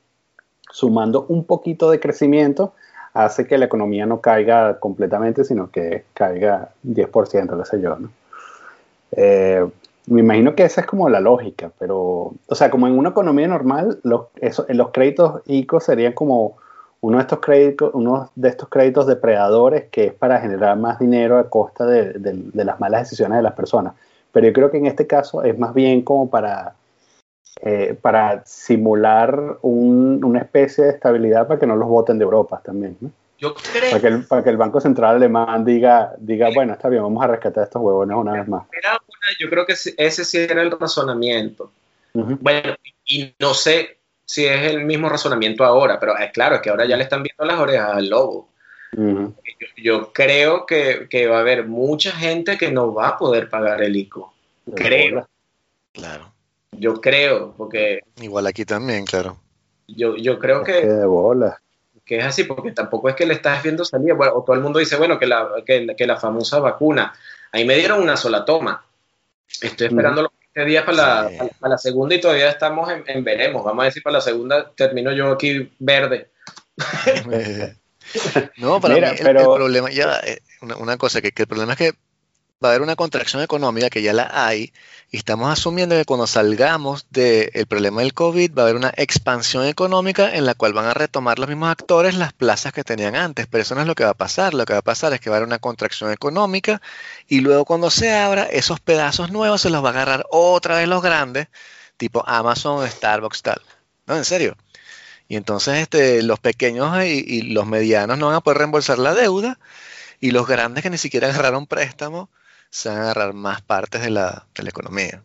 sumando un poquito de crecimiento, hace que la economía no caiga completamente, sino que caiga 10%, qué sé yo. Eh, me imagino que esa es como la lógica, pero, o sea, como en una economía normal, los, eso, los créditos ICO serían como uno de estos créditos, uno de estos créditos depredadores que es para generar más dinero a costa de, las malas decisiones de las personas. Pero yo creo que en este caso es más bien como para, eh, para simular una especie de estabilidad para que no los voten de Europa también. ¿no? Yo creo. Para que, el, para que el Banco Central alemán diga, diga bueno, está bien, vamos a rescatar estos huevones una vez más. yo creo que ese sí era el razonamiento. Bueno, y no sé si es el mismo razonamiento ahora, pero es claro, es que ahora ya le están viendo las orejas al lobo. yo, creo que, que, va a haber mucha gente que no va a poder pagar el ICO. creo. Claro. Yo creo, porque... Igual aquí también, claro. Yo, yo creo que... de bola que es así, porque tampoco es que le estás viendo salir, o todo el mundo dice, bueno, que la, que, la famosa vacuna, ahí me dieron una sola toma, estoy esperando los 20 días para, la, para, la, segunda y todavía estamos en, veremos, vamos a decir, para la segunda termino yo aquí verde. no, para mí el, problema, ya, eh, una, una cosa, que, que el problema es que va a haber una contracción económica que ya la hay y estamos asumiendo que cuando salgamos del problema del COVID va a haber una expansión económica en la cual van a retomar los mismos actores las plazas que tenían antes, pero eso no es lo que va a pasar, lo que va a pasar es que va a haber una contracción económica y luego cuando se abra esos pedazos nuevos se los va a agarrar otra vez los grandes, tipo Amazon, Starbucks, tal. No, en serio. Y entonces este, los pequeños y, y los medianos no van a poder reembolsar la deuda y los grandes que ni siquiera agarraron préstamo se van a agarrar más partes de la, de la economía.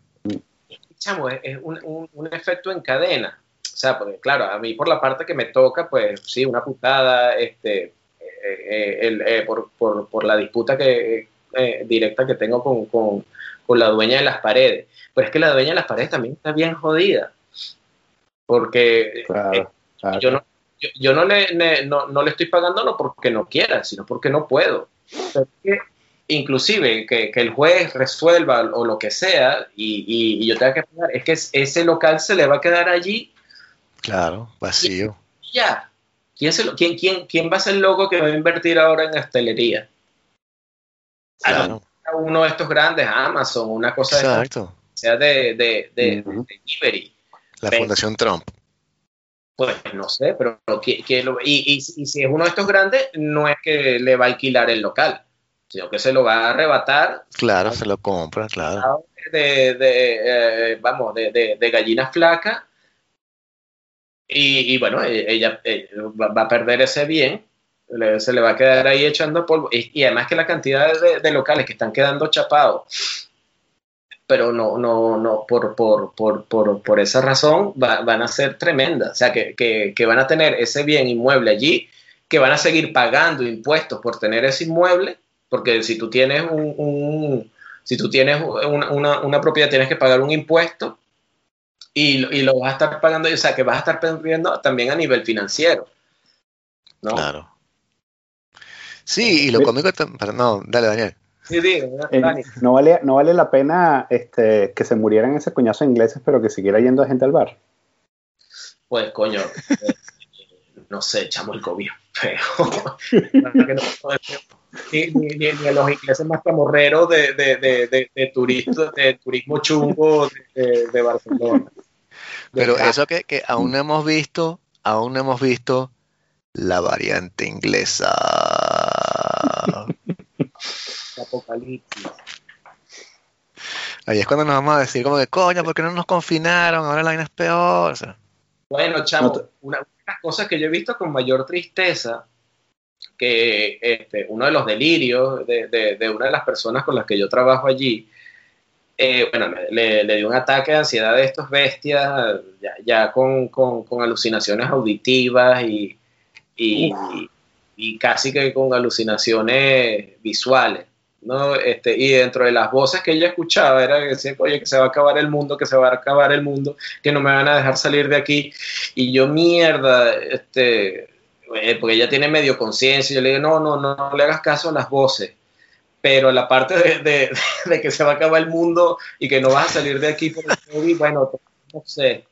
chamo, es, un, un, efecto en cadena. O sea, porque claro, a mí por la parte que me toca, pues sí, una putada, este, eh, el, eh, por, por, por, la disputa que, eh, directa que tengo con, con, con, la dueña de las paredes. Pero es que la dueña de las paredes también está bien jodida. Porque yo no, yo, no, le, no, no, le estoy pagando no porque no quiera, sino porque no puedo. Inclusive que, que, el juez resuelva o lo que sea y, y, yo tenga que pagar, es que ese local se le va a quedar allí. Claro, vacío. ya. ¿Quién, se lo, quién, quién, ¿Quién va a ser el loco que va a invertir ahora en hostelería? Claro. uno de estos grandes, Amazon, una cosa Exacto. de sea de, de, de, de La Fundación Trump. Pues no sé, pero lo, y, y, si es uno de estos grandes, no es que le va a alquilar el local, sino que se lo va a arrebatar. Claro, se lo compra, claro. De, de eh, vamos, de, de, gallina flaca. Y, bueno, e, ella, va a perder ese bien, se le va a quedar ahí echando polvo. Y, además que la cantidad de, locales que están quedando chapados pero no, no, no, por, por, por, por, por esa razón van a ser tremendas. O sea, que, que, que, van a tener ese bien inmueble allí, que van a seguir pagando impuestos por tener ese inmueble, porque si tú tienes un, un si tú tienes una, una, una, propiedad, tienes que pagar un impuesto y, y, lo vas a estar pagando, o sea, que vas a estar perdiendo también a nivel financiero. ¿no? Claro. Sí, y lo cómico, no, dale, Daniel. Eh, no, vale, no vale la pena este, que se murieran ese coñazo ingleses, pero que siguiera yendo a gente al bar. Pues coño, eh, no sé, echamos el COVID feo. ni, ni, a los ingleses más camorreros de, de, de, de, turismo, de turismo chungo de, Barcelona. Pero eso que, que aún no hemos visto, aún no hemos visto la variante inglesa. apocalipsis. Ahí es cuando nos vamos a decir como de coño, ¿por qué no nos confinaron? Ahora la vaina es peor. Bueno, chamo, una, las cosas que yo he visto con mayor tristeza, que este, uno de los delirios de, de, una de las personas con las que yo trabajo allí, eh, bueno, le, le, dio un ataque de ansiedad de estos bestias, ya, ya con, con, con, alucinaciones auditivas y, y, y, casi que con alucinaciones visuales. ¿No? Este, y dentro de las voces que ella escuchaba era que decía, oye, que se va a acabar el mundo, que se va a acabar el mundo, que no me van a dejar salir de aquí. Y yo, mierda, este, eh, porque ella tiene medio conciencia, yo le digo, no, no, no, le hagas caso a las voces. Pero la parte de, de, que se va a acabar el mundo y que no vas a salir de aquí por el COVID, bueno, no sé.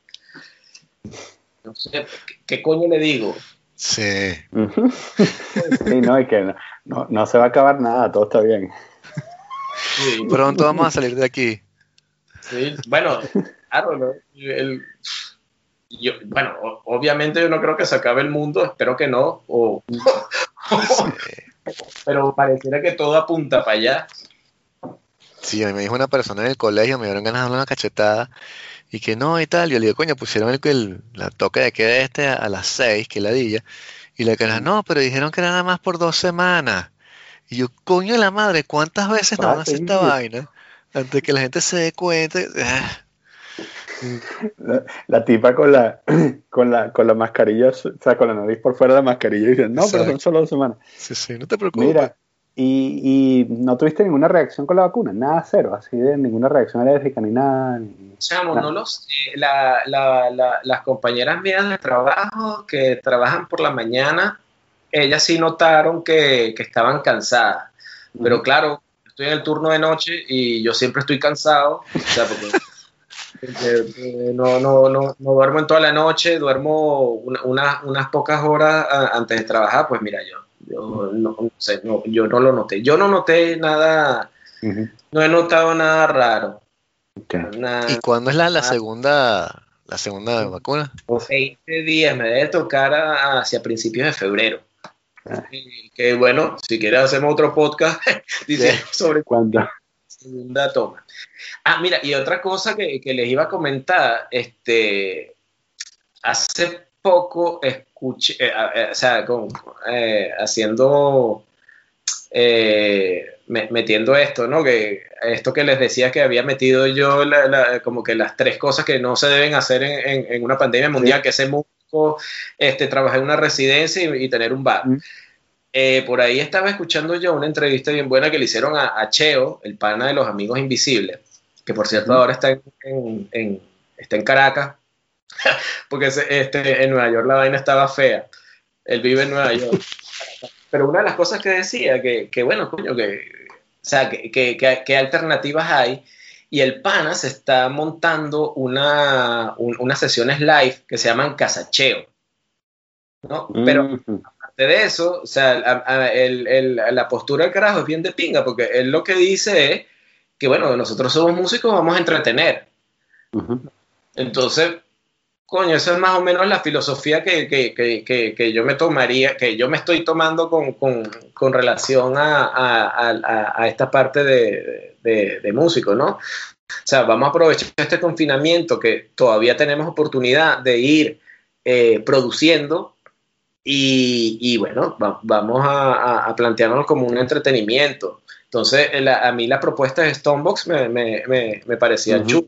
No sé, qué coño le digo? Sí. sí, no, es que no, no, se va a acabar nada, todo está bien. Pronto vamos a salir de aquí. Sí, bueno, claro, el, yo, bueno, obviamente yo no creo que se acabe el mundo, espero que no, o, pero pareciera que todo apunta para allá. Sí, a mí me dijo una persona en el colegio, me dieron ganas de darle una cachetada y que no y tal. Yo le digo, coño, pusieron el, el la toque de queda este a, las seis, que ladilla. Y le cara, no, pero dijeron que era nada más por dos semanas. Y yo, coño de la madre, ¿cuántas veces nos van a hacer esta vaina? Antes que la gente se dé cuenta. La, tipa con la, con la con la mascarilla, o sea, con la nariz por fuera de la mascarilla y dice, no, pero son solo dos semanas. Sí, sí, no te preocupes. Mira, y, no tuviste ninguna reacción con la vacuna, nada cero, así de ninguna reacción alérgica ni nada. Chamo, no lo sé. las compañeras mías de trabajo que trabajan por la mañana, ellas sí notaron que, estaban cansadas. Pero claro, estoy en el turno de noche y yo siempre estoy cansado. O sea, porque, eh, no, no, no, no, duermo en toda la noche, duermo unas pocas horas antes de trabajar. Pues mira, yo yo no, sé, no, yo no lo noté. Yo no noté nada, no he notado nada raro. ¿Y cuándo es la, la segunda la segunda vacuna? 20 días, me debe tocar hacia principios de febrero. Ah. que bueno, si quieres hacemos otro podcast dice sobre cuándo. Segunda toma. Ah, mira, y otra cosa que, que les iba a comentar, este, hace poco escuché, eh, eh, o sea, con, eh, haciendo metiendo esto, ¿no? Que esto que les decía que había metido yo, como que las tres cosas que no se deben hacer en, una pandemia mundial, que es ser músico, este, trabajar en una residencia y, tener un bar. Eh, por ahí estaba escuchando yo una entrevista bien buena que le hicieron a, Cheo, el pana de los Amigos Invisibles, que por cierto ahora está en, está en Caracas, porque este, en Nueva York la vaina estaba fea. Él vive en Nueva York. Pero una de las cosas que decía, que, que bueno, coño, que, o sea, que, que, alternativas hay, y el pana se está montando una, unas sesiones live que se llaman casacheo. ¿no? Pero aparte de eso, o sea, el, la postura del carajo es bien de pinga, porque él lo que dice es que, bueno, nosotros somos músicos, vamos a entretener. Entonces, Coño, esa es más o menos la filosofía que, yo me tomaría, que yo me estoy tomando con, relación a, esta parte de, de, músico, ¿no? O sea, vamos a aprovechar este confinamiento que todavía tenemos oportunidad de ir eh, produciendo y, bueno, vamos a, plantearnos como un entretenimiento. Entonces, a mí la propuesta de Stonebox me, me, parecía chulo,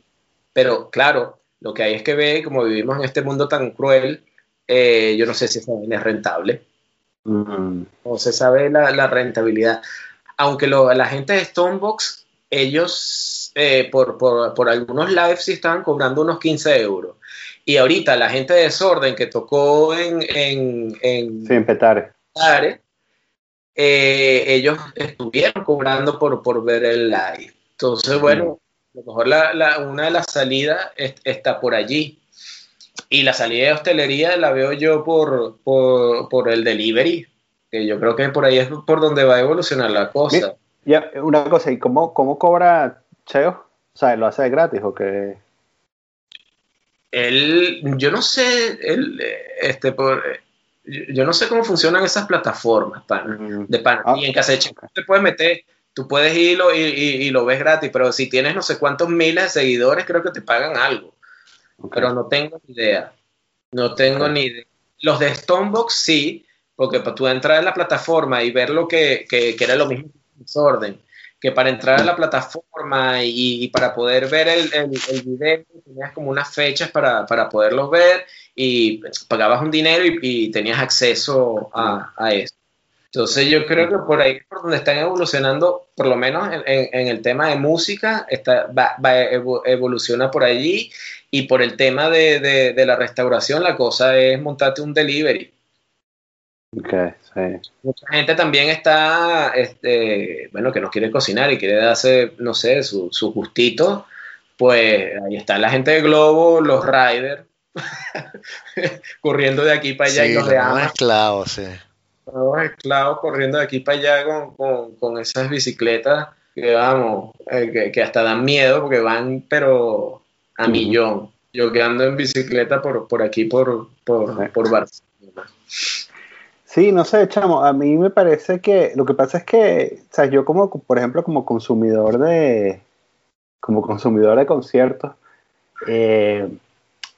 pero claro, lo que hay es que ver, como vivimos en este mundo tan cruel, eh, yo no sé si es rentable. Mm. No se sabe la, rentabilidad. Aunque la gente de Stonebox, ellos eh, por, algunos lives sí estaban cobrando unos 15 euros. Y ahorita la gente de Desorden que tocó en... en, en, sí, en Petare. Eh, ellos estuvieron cobrando por, por ver el live. Entonces, bueno, a lo mejor la, una de las salidas está por allí. Y la salida de hostelería la veo yo por, por, el delivery, que yo creo que por ahí es por donde va a evolucionar la cosa. Ya, una cosa, ¿y cómo, cómo cobra Cheo? O sea, ¿lo hace gratis o qué? Él, yo no sé, él, este, por, yo no sé cómo funcionan esas plataformas de pan. Ah, y en casa de Cheo te puedes meter tú puedes irlo y, y, lo ves gratis, pero si tienes no sé cuántos miles de seguidores, creo que te pagan algo. Pero no tengo ni idea. No tengo ni idea. Los de Stonebox sí, porque para tú entrar en la plataforma y ver lo que, que, que era lo mismo que desorden, que para entrar a la plataforma y, para poder ver el, el, el, video tenías como unas fechas para, para poderlos ver y pagabas un dinero y, y tenías acceso a, a eso. Entonces yo creo que por ahí por donde están evolucionando, por lo menos en, el tema de música, está, va, va evoluciona por allí y por el tema de, la restauración la cosa es montarte un delivery. Okay, sí. Mucha gente también está, este, bueno, que no quiere cocinar y quiere darse, no sé, su, su gustito, pues ahí está la gente de Globo, los riders, corriendo de aquí para allá y los de Amazon. sí todos esclavos corriendo de aquí para allá con, con, esas bicicletas que vamos, eh, que, hasta dan miedo porque van pero a millón. Yo que ando en bicicleta por, por aquí, por, por, por Barcelona. Sí, no sé, chamo, a mí me parece que lo que pasa es que, o sea, yo como, por ejemplo, como consumidor de, como consumidor de conciertos, eh,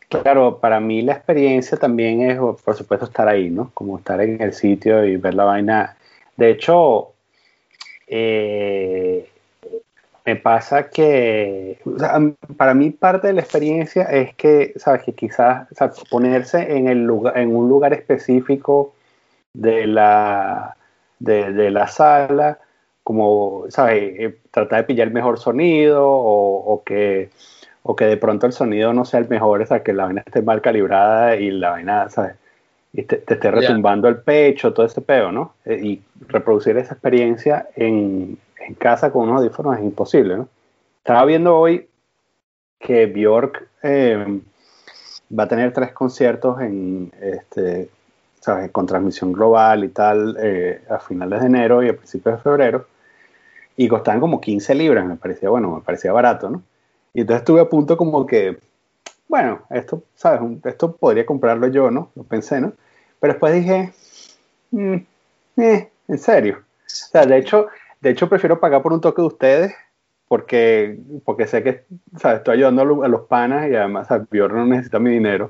Claro, para mí la experiencia también es, por supuesto, estar ahí, ¿no? Como estar en el sitio y ver la vaina. De hecho, eh, me pasa que, para mí parte de la experiencia es que, sabes, que quizás ponerse en, el lugar, en un lugar específico de la, de, la sala, como, sabes, eh, tratar de pillar el mejor sonido o que o que de pronto el sonido no sea el mejor, o sea, que la vaina esté mal calibrada y la vaina, ¿sabes? Y te, esté retumbando el pecho, todo ese peo, ¿no? Eh, y reproducir esa experiencia en, casa con unos audífonos es imposible, ¿no? Estaba viendo hoy que Bjork eh, va a tener tres conciertos en, este, ¿sabes? con transmisión global y tal eh, a finales de enero y a principios de febrero y costaban como 15 libras, me parecía, bueno, me parecía barato, ¿no? Y entonces estuve a punto como que, bueno, esto, ¿sabes? Esto podría comprarlo yo, ¿no? Lo pensé, ¿no? Pero después dije, mm, eh, en serio. O sea, de hecho, de hecho prefiero pagar por un toque de ustedes porque, porque sé que, ¿sabes? Estoy ayudando a los, panas y además, ¿sabes? no necesita mi dinero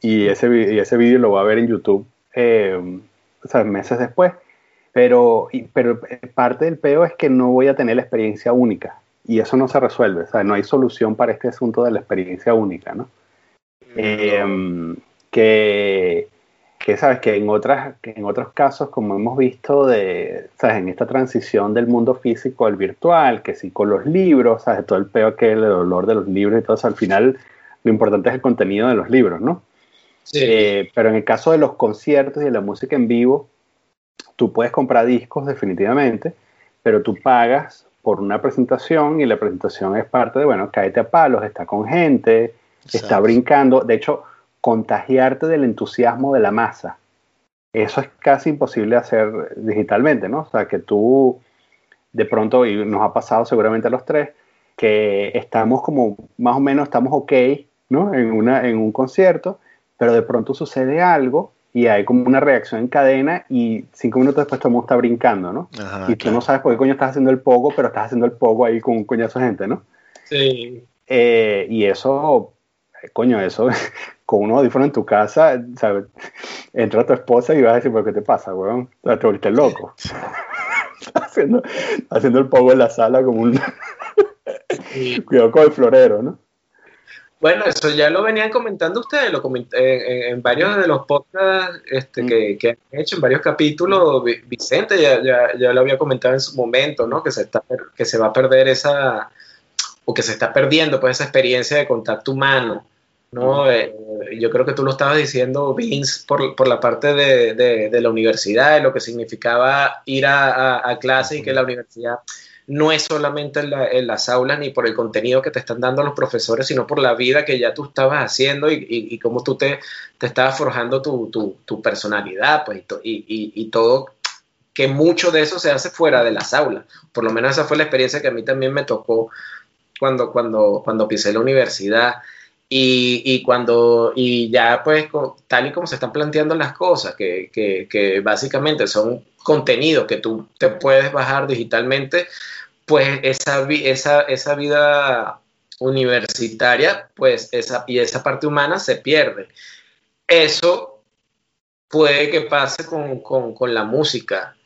y ese, y ese vídeo lo voy a ver en YouTube, eh, ¿sabes? Meses después. Pero, pero parte del peo es que no voy a tener la experiencia única y eso no se resuelve, o sea, no hay solución para este asunto de la experiencia única, ¿no? Em, que, que, sabes que en otras en otros casos como hemos visto de sabes en esta transición del mundo físico al virtual que sí con los libros sabes todo el peo que el dolor de los libros y todo eso al final lo importante es el contenido de los libros no sí. Eh, pero en el caso de los conciertos y de la música en vivo tú puedes comprar discos definitivamente pero tú pagas por una presentación y la presentación es parte de bueno cáete a palos está con gente está brincando de hecho contagiarte del entusiasmo de la masa. Eso es casi imposible hacer digitalmente, ¿no? O sea, que tú de pronto, y nos ha pasado seguramente a los tres, que estamos como más o menos, estamos ok, ¿no? En, una, en un concierto, pero de pronto sucede algo y hay como una reacción en cadena y cinco minutos después todo el mundo está brincando, ¿no? y tú no sabes por qué coño estás haciendo el pogo, pero estás haciendo el pogo ahí con un coñazo de gente, ¿no? Sí. Eh, y eso, coño, eso con un audífono en tu casa, ¿sabes? entra tu esposa y vas a decir, ¿por qué te pasa, weón? Te volviste loco. haciendo, haciendo el pogo en la sala como un... Cuidado con el florero, ¿no? Bueno, eso ya lo venían comentando ustedes, lo comenté en, varios de los podcasts este, que, que, han hecho, en varios capítulos. Vicente ya, ya, ya, lo había comentado en su momento, ¿no? Que se, está, que se va a perder esa, o que se está perdiendo pues esa experiencia de contacto humano. ¿no? Eh, yo creo que tú lo estabas diciendo, Vince, por, por la parte de, de, la universidad, de lo que significaba ir a, a, clase y que la universidad no es solamente en, las aulas ni por el contenido que te están dando los profesores, sino por la vida que ya tú estabas haciendo y, y, cómo tú te, te estabas forjando tu, tu, tu personalidad, pues, y, y, todo, que mucho de eso se hace fuera de las aulas. Por lo menos esa fue la experiencia que a mí también me tocó cuando, cuando, cuando pisé la universidad. Y, cuando, y ya pues tal y como se están planteando las cosas, que, que, básicamente son contenidos que tú te puedes bajar digitalmente, pues esa, esa, esa vida universitaria, pues esa, y esa parte humana se pierde. Eso puede que pase con, con, con la música.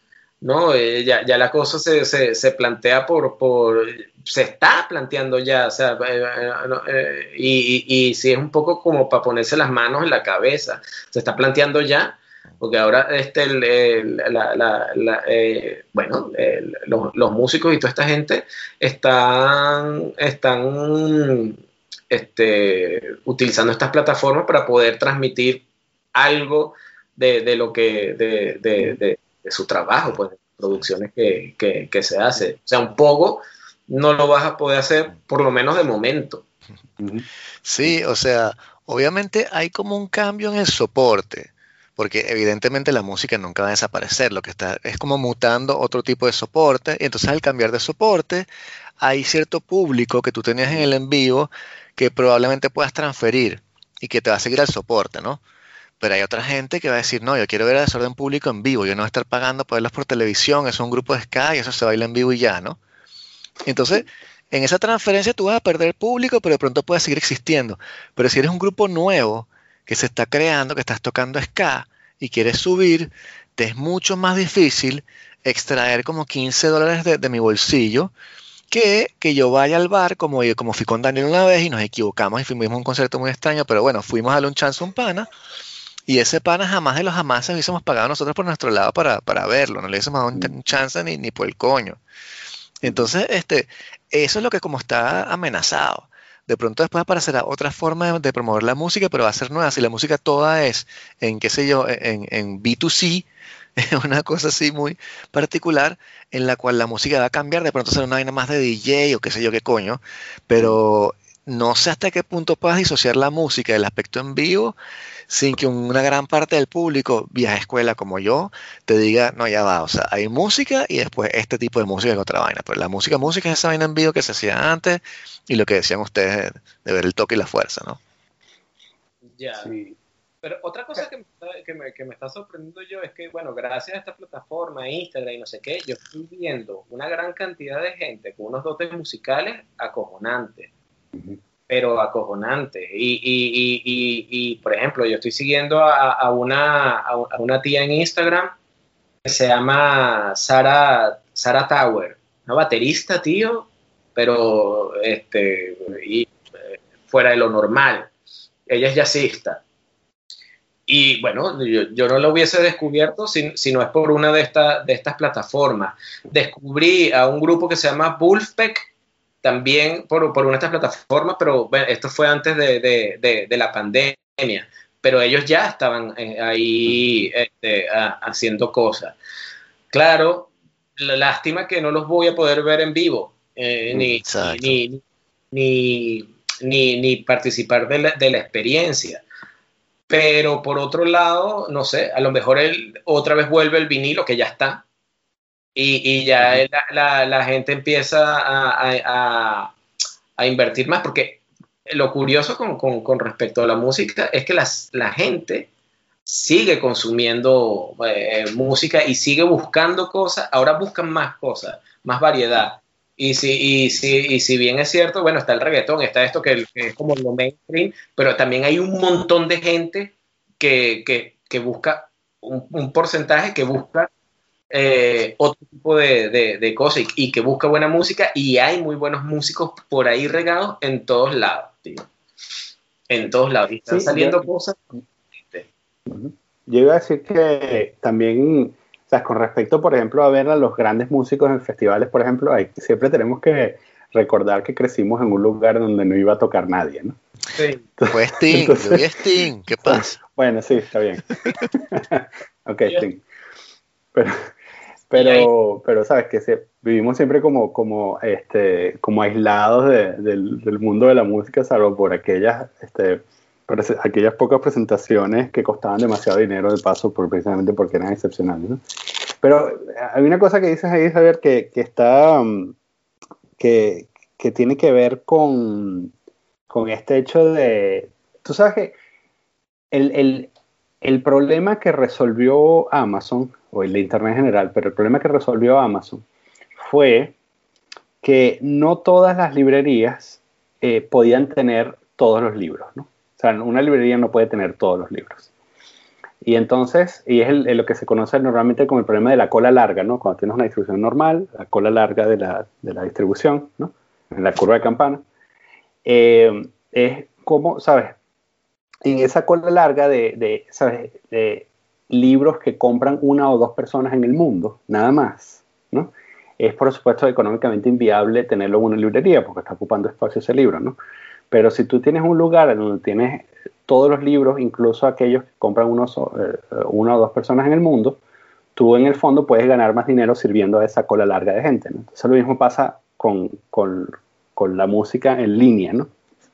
¿No? Eh, ya, ya, la cosa se, se, se plantea por, por, se está planteando ya, o sea, eh, eh, y, y, si es un poco como para ponerse las manos en la cabeza, se está planteando ya, porque ahora este, la, bueno, los, músicos y toda esta gente están, están este, utilizando estas plataformas para poder transmitir algo de, de lo que, de de su trabajo, pues, de producciones que, que, se hace. O sea, un poco no lo vas a poder hacer, por lo menos de momento. Sí, o sea, obviamente hay como un cambio en el soporte, porque evidentemente la música nunca va a desaparecer, lo que está es como mutando otro tipo de soporte, y entonces al cambiar de soporte hay cierto público que tú tenías en el en vivo que probablemente puedas transferir y que te va a seguir al soporte, ¿no? Pero hay otra gente que va a decir, no, yo quiero ver a desorden público en vivo, yo no voy a estar pagando por verlos por televisión, es un grupo de Sky y eso se baila en vivo y ya, ¿no? Entonces, en esa transferencia tú vas a perder público, pero de pronto puede seguir existiendo. Pero si eres un grupo nuevo que se está creando, que estás tocando ska y quieres subir, te es mucho más difícil extraer como 15 dólares de, mi bolsillo que, que, yo vaya al bar como, como fui con Daniel una vez y nos equivocamos y fuimos a un concierto muy extraño, pero bueno, fuimos a un chance un pana y ese pana jamás de los jamás hubiésemos pagado nosotros por nuestro lado para, para verlo, no le hubiésemos dado un mm. chance ni, ni por el coño. Entonces, este, eso es lo que como está amenazado. De pronto después aparecerá otra forma de, promover la música, pero va a ser nueva. Si la música toda es en, qué sé yo, en, en B2C, es una cosa así muy particular en la cual la música va a cambiar, de pronto será una vaina más de DJ o qué sé yo qué coño, pero no sé hasta qué punto puedas disociar la música del aspecto en vivo sin que una gran parte del público, vieja escuela como yo, te diga, no, ya va, o sea, hay música y después este tipo de música es otra vaina. Pero la música, música es esa vaina en vivo que se hacía antes y lo que decían ustedes de, ver el toque y la fuerza, ¿no? Ya. Pero otra cosa que me, que, me, está sorprendiendo yo es que, bueno, gracias a esta plataforma, Instagram y no sé qué, yo estoy viendo una gran cantidad de gente con unos dotes musicales acojonantes pero acojonante. Y, y, y, y, por ejemplo, yo estoy siguiendo a, a, una, a una tía en Instagram se llama Sara, Sara Tower, una baterista, tío, pero este, y, fuera de lo normal. Ella es jazzista. Y bueno, yo, no lo hubiese descubierto si, no es por una de, de estas plataformas. Descubrí a un grupo que se llama Wolfpack, también por, una de estas plataformas, pero esto fue antes de, la pandemia. Pero ellos ya estaban eh, ahí este, haciendo cosas. Claro, la lástima que no los voy a poder ver en vivo, eh, ni, ni, ni, participar de la, de la experiencia pero por otro lado, no sé, a lo mejor él otra vez vuelve el vinilo que ya está y, ya la, gente empieza a, invertir más, porque lo curioso con, respecto a la música es que la gente sigue consumiendo eh, música y sigue buscando cosas, ahora buscan más cosas, más variedad. Y si, y, si, y si bien es cierto, bueno, está el reggaetón, está esto que, es como lo mainstream, pero también hay un montón de gente que, busca, un, porcentaje que busca eh, otro tipo de, cosas y, que busca buena música y hay muy buenos músicos por ahí regados en todos lados, tío. En todos lados. Y están saliendo cosas. Yo iba a decir que también o sea, con respecto, por ejemplo, a ver a los grandes músicos en festivales, por ejemplo, hay, siempre tenemos que recordar que crecimos en un lugar donde no iba a tocar nadie, ¿no? Sí. Fue Sting, Sting, ¿qué pasa? Bueno, sí, está bien. ok, Sting. Pero, pero, pero sabes que vivimos siempre como, como, este, como aislados del, del, mundo de la música, salvo por aquellas este, aquellas pocas presentaciones que costaban demasiado dinero de paso por, precisamente porque eran excepcionales. ¿no? Pero hay una cosa que dices ahí, Javier, que, que está, um, que, que, tiene que ver con, con, este hecho de, tú sabes que el, el, el problema que resolvió Amazon, o el de Internet en general, pero el problema que resolvió Amazon fue que no todas las librerías eh, podían tener todos los libros, ¿no? O sea, una librería no puede tener todos los libros. Y entonces, y es lo que se conoce normalmente como el problema de la cola larga, ¿no? Cuando tienes una distribución normal, la cola larga de la, de la distribución, ¿no? En la curva de campana. Eh, es como, ¿sabes? En esa cola larga de, de, ¿sabes? de libros que compran una o dos personas en el mundo, nada más, ¿no? Es por supuesto económicamente inviable tenerlo en una librería porque está ocupando espacio ese libro, ¿no? Pero si tú tienes un lugar en donde tienes todos los libros, incluso aquellos que compran unos, eh, una o dos personas en el mundo, tú en el fondo puedes ganar más dinero sirviendo a esa cola larga de gente. ¿no? Entonces lo mismo pasa con, con, con, la música en línea, ¿no?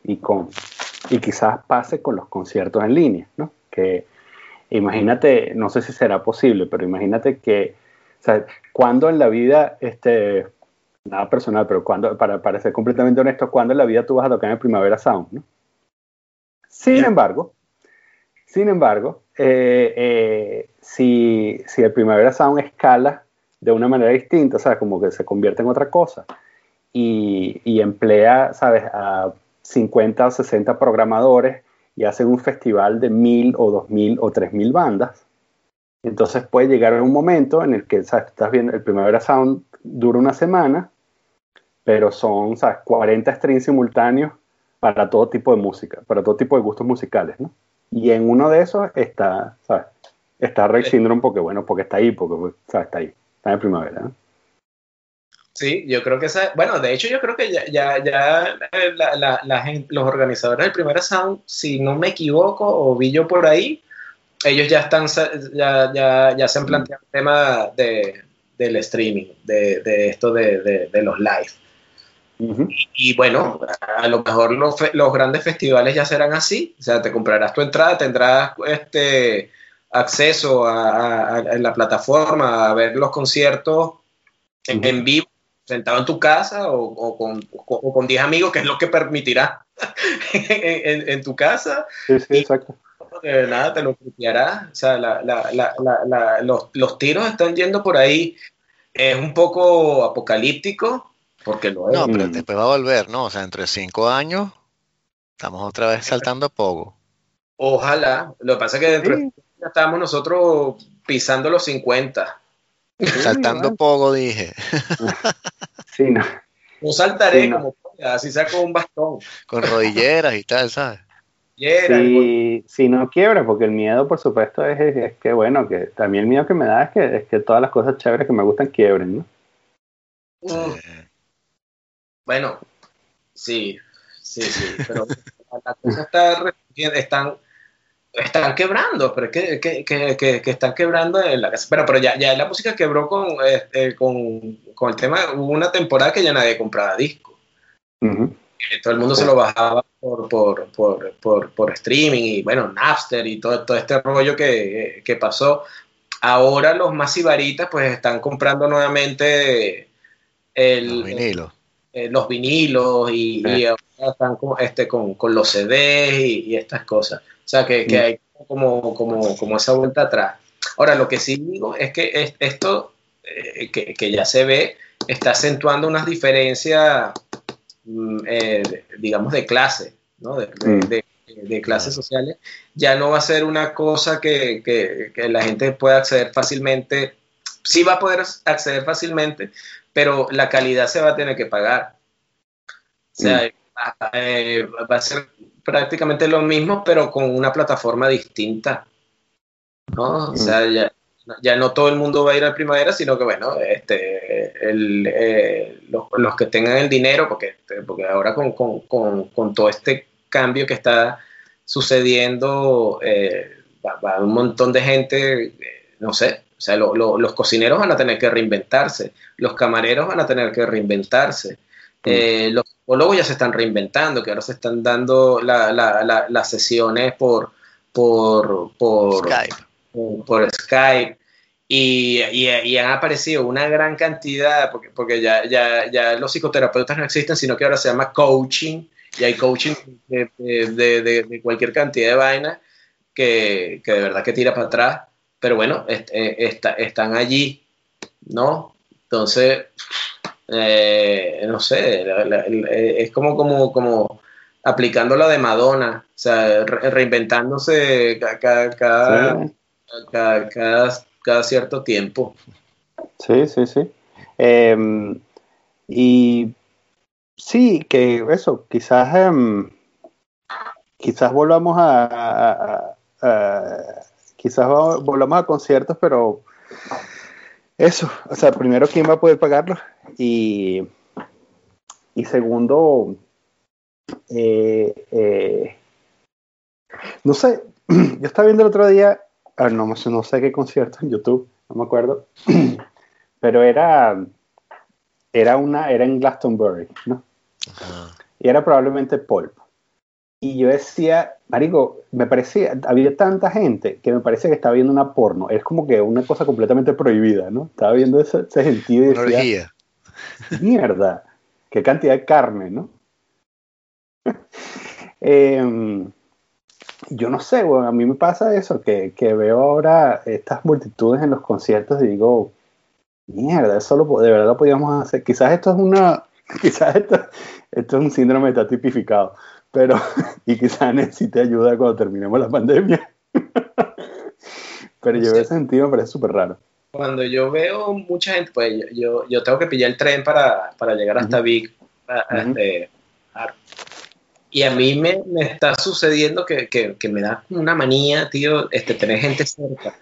Y, con, y quizás pase con los conciertos en línea, ¿no? Que imagínate, no sé si será posible, pero imagínate que, o sea, cuando en la vida, este, nada personal, pero cuando, para, para ser completamente honesto, cuando en la vida tú vas a tocar en el Primavera Sound, ¿no? Sin embargo, sin embargo, eh, eh, si, si, el Primavera Sound escala de una manera distinta, o sea, como que se convierte en otra cosa y, y emplea, ¿sabes?, a 50 o 60 programadores y hacen un festival de mil o dos mil o tres mil bandas, entonces puede llegar un momento en el que ¿sabes? estás viendo el Primavera Sound dura una semana pero son, ¿sabes? 40 streams simultáneos para todo tipo de música, para todo tipo de gustos musicales, ¿no? Y en uno de esos está, ¿sabes? Está Rey Syndrome porque, bueno, porque está ahí, porque, ¿sabes? Está ahí, está en primavera, ¿no? Sí, yo creo que esa, bueno, de hecho yo creo que ya, ya, ya eh, la, la, los organizadores del Primera Sound, si no me equivoco o vi yo por ahí, ellos ya están, ya, ya, ya se han planteado el tema de, del streaming, de, de esto de, de, los live. Y, bueno, a lo mejor los, los, grandes festivales ya serán así, o sea, te comprarás tu entrada, tendrás este acceso a, la plataforma a ver los conciertos en, vivo, sentado en tu casa o, con, o, con 10 amigos, que es lo que permitirá en, tu casa. Sí, sí, exacto. nada, te lo copiarás. O sea, los, los tiros están yendo por ahí. Es un poco apocalíptico, porque lo No, pero después va a volver, ¿no? O sea, entre cinco años estamos otra vez saltando a poco. Ojalá. Lo que pasa es que dentro de ya estábamos nosotros pisando los 50. Saltando poco, dije. sí, no. No saltaré como así saco un bastón. Con rodilleras y tal, ¿sabes? Si, si, no quiebra, porque el miedo, por supuesto, es, es, que, bueno, que también el miedo que me da es que, es que todas las cosas chéveres que me gustan quiebren, ¿no? Mm. Bueno, sí, sí, sí, pero las cosas están, están quebrando, pero es que, que, que, que, están quebrando en la casa. Pero, pero ya, ya la música quebró con, este, con, con, el tema, hubo una temporada que ya nadie compraba discos. Todo el mundo se lo bajaba por, por, por, por, por streaming y bueno, Napster y todo, todo este rollo que, que pasó. Ahora los más pues están comprando nuevamente el, los vinilos. Eh, los vinilos y, están con, este, con, con los CDs y, estas cosas. O sea que, que mm. hay como, como, como esa vuelta atrás. Ahora, lo que sí digo es que esto eh, que, que, ya se ve está acentuando unas diferencias Mm, eh, digamos, de clase, ¿no? Mm. De, clases sociales, ya no va a ser una cosa que, que, la gente pueda acceder fácilmente, sí va a poder acceder fácilmente, pero la calidad se va a tener que pagar. O sea, mm. Eh, va a ser prácticamente lo mismo, pero con una plataforma distinta. ¿no? O sea, ya, ya no todo el mundo va a ir a primavera, sino que bueno, este, eh, los, que tengan el dinero, porque, porque ahora con, todo este cambio que está sucediendo, eh, va, un montón de gente, eh, no sé, o sea, los cocineros van a tener que reinventarse, los camareros van a tener que reinventarse. Mm. los psicólogos ya se están reinventando, que ahora se están dando las sesiones por, por, por Skype por Skype. Y, y, han aparecido una gran cantidad, porque, porque ya, ya, ya, los psicoterapeutas no existen, sino que ahora se llama coaching, y hay coaching de, de, de, cualquier cantidad de vainas que, que, de verdad que tira para atrás, pero bueno, eh, están allí, ¿no? Entonces, eh, no sé, es como, como, como aplicando la de Madonna, o sea, reinventándose cada, cada, cada, cierto tiempo. Sí, sí, sí. Em, y sí, que eso, quizás, em, quizás volvamos a, quizás volvamos a conciertos, pero eso, o sea, primero, ¿quién va a poder pagarlo? Y, y segundo, eh, eh, no sé, yo estaba viendo el otro día no, no sé qué concierto en YouTube, no me acuerdo, pero era, era, una, era en Glastonbury, ¿no? Y era probablemente Pulp. Y yo decía, Marico, me parecía, había tanta gente que me parecía que estaba viendo una porno. Es como que una cosa completamente prohibida, ¿no? Estaba viendo ese, ese sentido y decía, mierda, qué cantidad de carne, ¿no? eh, yo no sé, bueno, a mí me pasa eso, que, veo ahora estas multitudes en los conciertos y digo, mierda, eso lo, de verdad lo podíamos hacer. Quizás esto es una, quizás esto, esto es un síndrome está tipificado, pero, y quizás necesite ayuda cuando terminemos la pandemia. pero yo en ese sentido me parece súper raro. Cuando yo veo mucha gente, pues yo, yo tengo que pillar el tren para, llegar hasta Vic, este, y a mí me, me está sucediendo que, que, que, me da una manía, tío, este, tener gente cerca.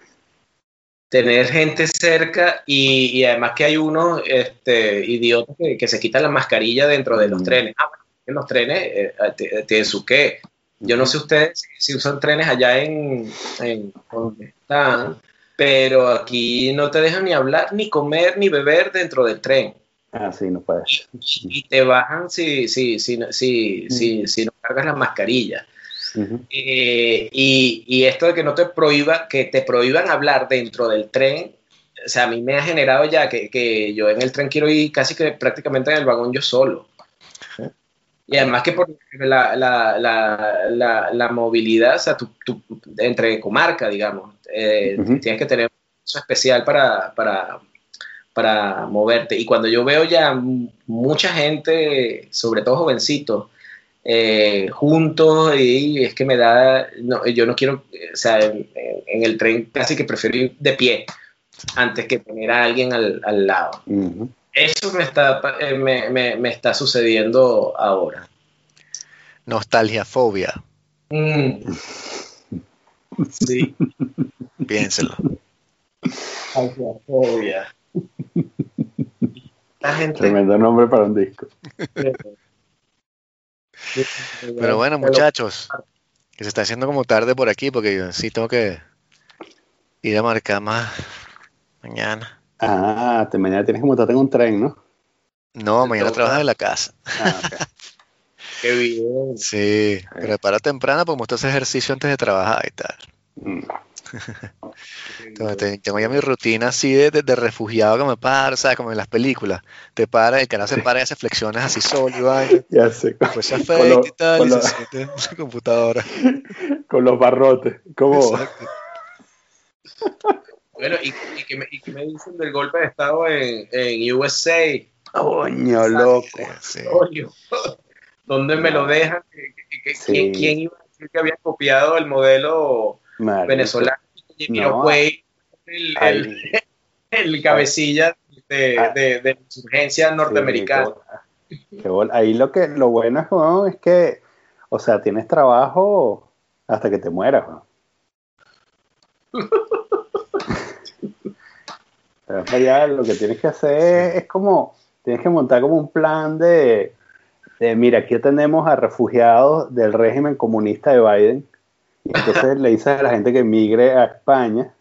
Tener gente cerca y, y además que hay unos este, idiotas que, que, se quitan la mascarilla dentro de los mm. trenes. Ah, en los trenes eh, eh, tienen su qué. Yo no sé ustedes si usan trenes allá en, en donde están, pero aquí no te dejan ni hablar, ni comer, ni beber dentro del tren. Ah, sí, no puedes. Y te bajan si, si, si, si, si, si no cargas la mascarilla. Eh, y, y, esto de que no te prohíba, que te prohíban hablar dentro del tren, o sea, a mí me ha generado ya que, que yo en el tren quiero ir casi que prácticamente en el vagón yo solo. Y además que por la, la, la, la, movilidad, o sea, tu, tu, entre comarca, digamos, eh, tienes que tener un especial para, para, para moverte. Y cuando yo veo ya mucha gente, sobre todo jovencitos, eh, juntos, y es que me da, no, yo no quiero, o sea, en, el tren casi que prefiero ir de pie, antes que tener a alguien al, lado. Eso me está, eh, me, está sucediendo ahora. Nostalgia fobia. Mm. Sí. Piénselo. Nostalgia fobia. Tremendo nombre para un disco. Pero bueno, muchachos, que se está haciendo como tarde por aquí porque yo sí tengo que ir a marcar más mañana. Ah, te, mañana tienes que montarte en un tren, ¿no? No, mañana trabajas en la casa. Ah, Qué bien. Sí, pero para temprano porque me ejercicio antes de trabajar y tal. Mm. tengo ya mi rutina así de, de, refugiado que me paro, ¿sabes? Como en las películas. Te para, el canal se para y hace flexiones así solo y vaina. Ya sé. Pues se afecta y tal, y se siente en su computadora. Con los barrotes. ¿Cómo? Bueno, ¿y, y, qué me, ¿y, me, dicen del golpe de Estado en, en USA? Coño, loco. ¿Dónde me lo dejan? ¿Quién iba a decir que había copiado el modelo venezolano? No. el, el, cabecilla de, ah. de, de, insurgencia norteamericana. ahí lo que lo bueno es que, o sea, tienes trabajo hasta que te mueras. lo que tienes que hacer es, como, tienes que montar como un plan de, de, mira, aquí tenemos a refugiados del régimen comunista de Biden, y entonces le dices a la gente que emigre a España.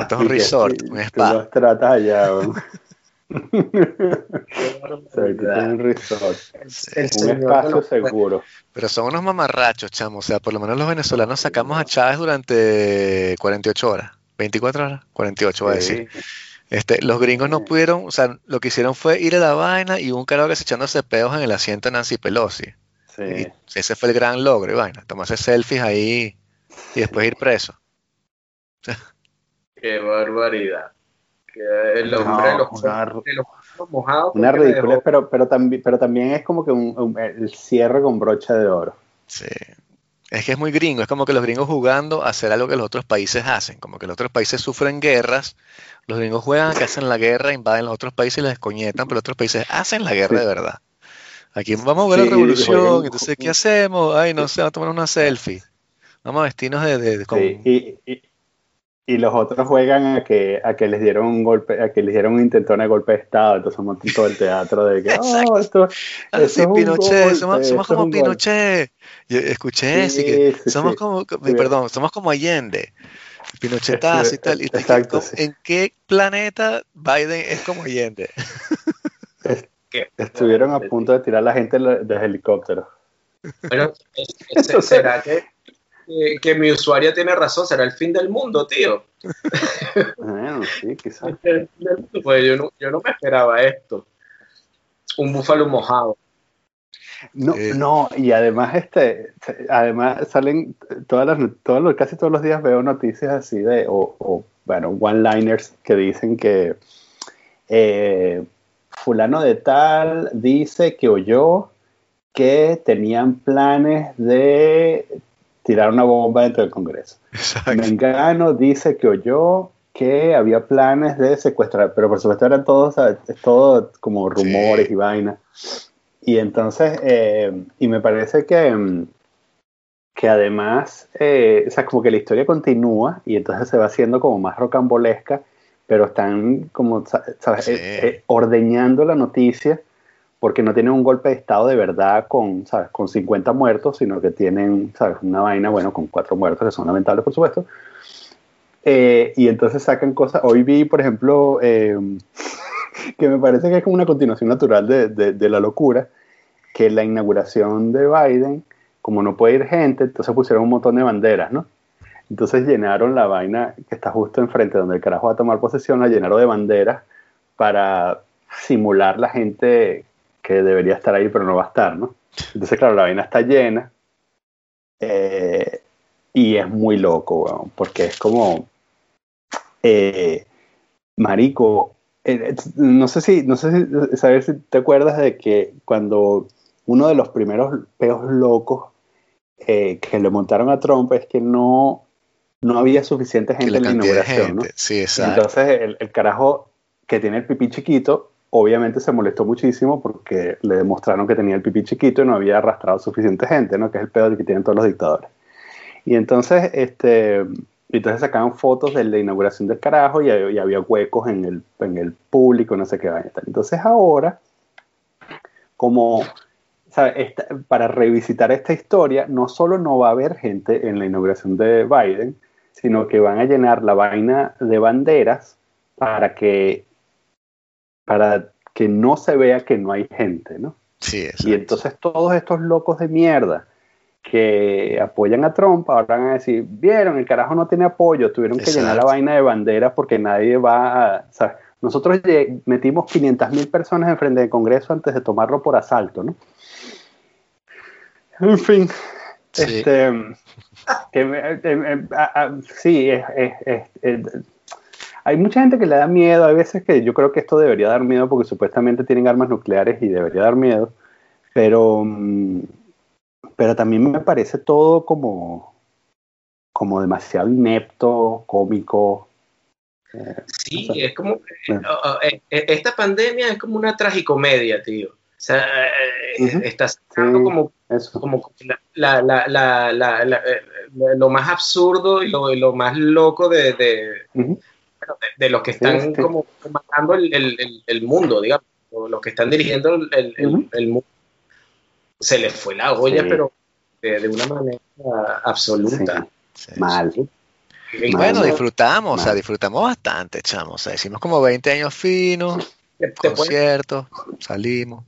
Esto es un resort, un spa. Tú los tratas allá, un resort, un espacio seguro. Pero son unos mamarrachos, chamo. O sea, por lo menos los venezolanos sacamos a Chávez durante 48 horas. 24 horas, 48 va a decir. Este, los gringos no pudieron, o sea, lo que hicieron fue ir a la vaina y un carajo que se echándose peos en el asiento de Nancy Pelosi. Sí. ese fue el gran logro, y vaina, tomarse selfies ahí y después ir preso. Qué barbaridad. El hombre de, los, mojados. Una ridícula, pero, pero, también, pero también es como que un, el cierre con brocha de oro. Sí. Es que es muy gringo, es como que los gringos jugando a hacer algo que los otros países hacen, como que los otros países sufren guerras, los gringos juegan que hacen la guerra, invaden los otros países y les descoñetan, pero los otros países hacen la guerra de verdad. Aquí vamos a ver la revolución, entonces ¿qué hacemos? Ay, no sé, vamos a tomar una selfie. Vamos a vestirnos de... de, y, los otros juegan a que, a que les dieron un golpe, a que les dieron un intentón de golpe de Estado, entonces montan todo el teatro de que, oh, esto, ah, Pinochet, somos, somos como Pinochet. Yo escuché sí, que somos como, perdón, somos como Allende. Pinochetazo y tal. Y exacto, ¿En qué planeta Biden es como Allende? Estuvieron a punto de tirar a la gente desde helicóptero. Bueno, ¿será que, que, mi usuario tiene razón? ¿Será el fin del mundo, tío? Bueno, sí, quizás. Pues yo no, yo no me esperaba esto. Un búfalo mojado. No, eh, no, y además este, además salen todas las, todos los, casi todos los días veo noticias así de, o, bueno, one-liners que dicen que eh, fulano de tal dice que oyó que tenían planes de tirar una bomba dentro del Congreso. Mengano dice que oyó que había planes de secuestrar, pero por supuesto eran todos, todo como rumores y vainas. Y entonces, eh, y me parece que, mm, que además, eh, o sea, como que la historia continúa y entonces se va haciendo como más rocambolesca, pero están como, ¿sabes? Eh, ordeñando la noticia porque no tienen un golpe de estado de verdad con, ¿sabes? con 50 muertos, sino que tienen, ¿sabes? Una vaina, bueno, con cuatro muertos, que son lamentables, por supuesto. y entonces sacan cosas. Hoy vi, por ejemplo, que me parece que es como una continuación natural de, de, la locura, que la inauguración de Biden, como no puede ir gente, entonces pusieron un montón de banderas, ¿no? Entonces llenaron la vaina que está justo enfrente donde el carajo va a tomar posesión, la llenaron de banderas para simular la gente que debería estar ahí pero no va a estar, ¿no? Entonces, claro, la vaina está llena eh, y es muy loco, porque es como, eh, marico, eh, no sé si, no sé si, saber si te acuerdas de que cuando uno de los primeros peos locos eh, que le montaron a Trump es que no, no había suficiente gente en la inauguración. ¿no? Sí, exacto. Entonces el, el, carajo que tiene el pipí chiquito, obviamente se molestó muchísimo porque le demostraron que tenía el pipí chiquito y no había arrastrado suficiente gente, ¿no? que es el peor que tienen todos los dictadores. Y entonces, este, entonces sacaban fotos de la inauguración del carajo y, había huecos en el, en el público, no sé qué vaina. Entonces ahora, como para revisitar esta historia, no solo no va a haber gente en la inauguración de Biden, sino que van a llenar la vaina de banderas para que, para que no se vea que no hay gente, ¿no? Sí, y entonces todos estos locos de mierda que apoyan a Trump ahora van a decir, vieron, el carajo no tiene apoyo, tuvieron que llenar la vaina de banderas porque nadie va a... Nosotros metimos 500 mil personas en frente del Congreso antes de tomarlo por asalto, ¿no? En fin, sí. este, sí, hay mucha gente que le da miedo, hay veces que yo creo que esto debería dar miedo porque supuestamente tienen armas nucleares y debería dar miedo, pero, mm, pero también me parece todo como, como demasiado inepto, cómico. Eh, sí, es como, eh, eh, esta pandemia es como una tragicomedia, tío. O sea, está sacando como, como la, la, la, lo más absurdo y lo, lo más loco de, de, de, los que están como matando el, el, el, mundo, digamos, los que están dirigiendo el, el mundo. Se les fue la olla, pero de, una manera absoluta. Mal. bueno, disfrutamos, o sea, disfrutamos bastante, chamo. O sea, hicimos como 20 años finos, conciertos, salimos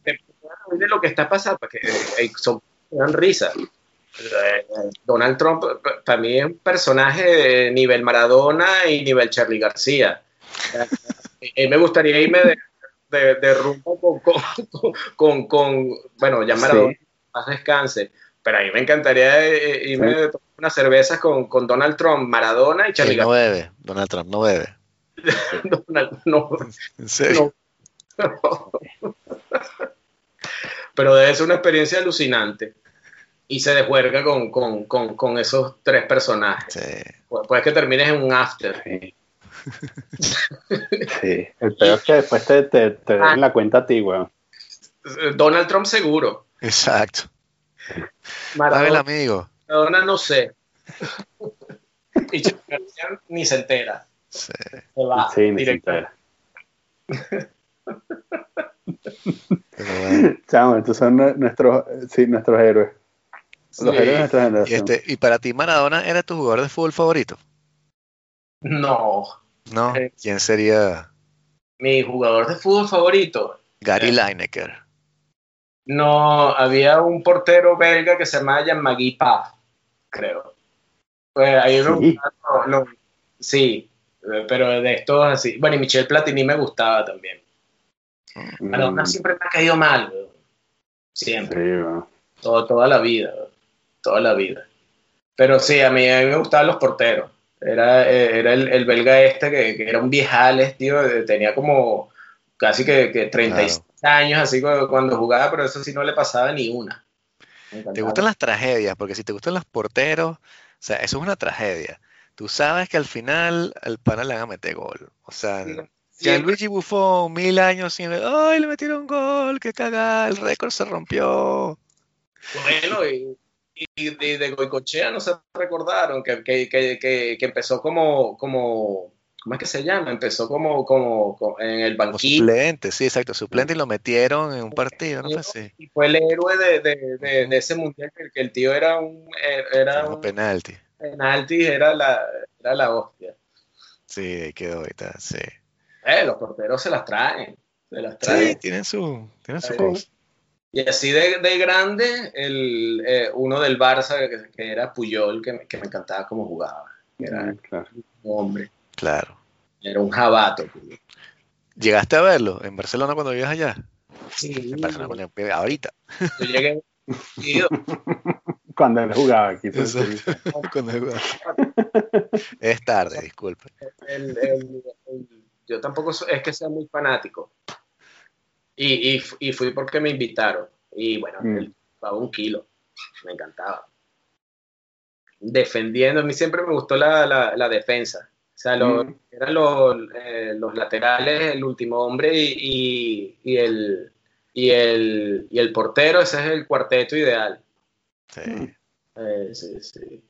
de lo que está pasando, porque eh, son, dan risa. Eh, Donald Trump para mí es un personaje de nivel Maradona y nivel Charlie García. Eh, me gustaría irme de, de, rumbo con, con, con, bueno, ya Maradona más descanse, pero a mí me encantaría irme de unas cervezas con, con, Donald Trump, Maradona y Charlie García. No bebe, Donald Trump no bebe. Donald, no. ¿En serio? No pero debe ser una experiencia alucinante. Y se deshuerga con, con, con, con esos tres personajes. Sí. Puede que termines en un after. Sí. sí. El peor es que después te, te, te den la cuenta a ti, weón. Donald Trump seguro. Exacto. Maradona, el amigo. Maradona no sé. y ni se entera. Sí. Se va sí, ni se entera. Chamo, estos son nuestros, sí, nuestros héroes. Los héroes de nuestra generación. Y, este, ¿Y para ti Maradona era tu jugador de fútbol favorito? No. ¿No? Eh, ¿Quién sería? Mi jugador de fútbol favorito. Gary eh, Lineker. No, había un portero belga que se llamaba Jean-Magui Paf, creo. Pues ahí sí. sí, pero de estos así. Bueno, y Michel Platini me gustaba también. Maradona mm. siempre me ha caído mal, Siempre. toda la vida, toda la vida. Pero sí, a mí, a mí me gustaban los porteros. Era, eh, era el, belga este que, era un viejales, tío, tenía como casi que, que 36 años así cuando jugaba, pero eso sí no le pasaba ni una. Te gustan las tragedias, porque si te gustan los porteros, o sea, eso es una tragedia. Tú sabes que al final el pana le van a meter gol. O sea, ya Luigi Buffon, mil años sin. ¡Ay, le metieron gol! ¡Qué cagada! El récord se rompió. Bueno, y, de Goicochea no se recordaron que, que, que, que, empezó como, como. ¿Cómo es que se llama? Empezó como, como, en el banquillo. Suplente, sí, exacto, suplente y lo metieron en un partido, no sé Y fue el héroe de, de, de, ese mundial, que el tío era un. Era un penalti. Penalti era la, era la hostia. Sí, quedó ahorita, sí. Eh, los porteros se las traen. Se las traen. Sí, tienen su, tienen su cosa. Y así de, de grande, el, eh, uno del Barça, que, era Puyol, que, que, me encantaba cómo jugaba. Era mm, un hombre. Claro. Era un jabato. ¿Llegaste a verlo en Barcelona cuando vivías allá? Sí. En Barcelona, ahorita. Yo llegué. cuando él jugaba aquí. cuando él jugaba. es tarde, disculpe. el, el yo tampoco es que sea muy fanático. Y, y, fui porque me invitaron. Y bueno, mm. un kilo. Me encantaba. defendiendo. A mí siempre me gustó la, defensa. O sea, mm. eran eh, los, laterales, el último hombre y, el, y, el, y el portero. Ese es el cuarteto ideal. Sí. Eh, sí, sí.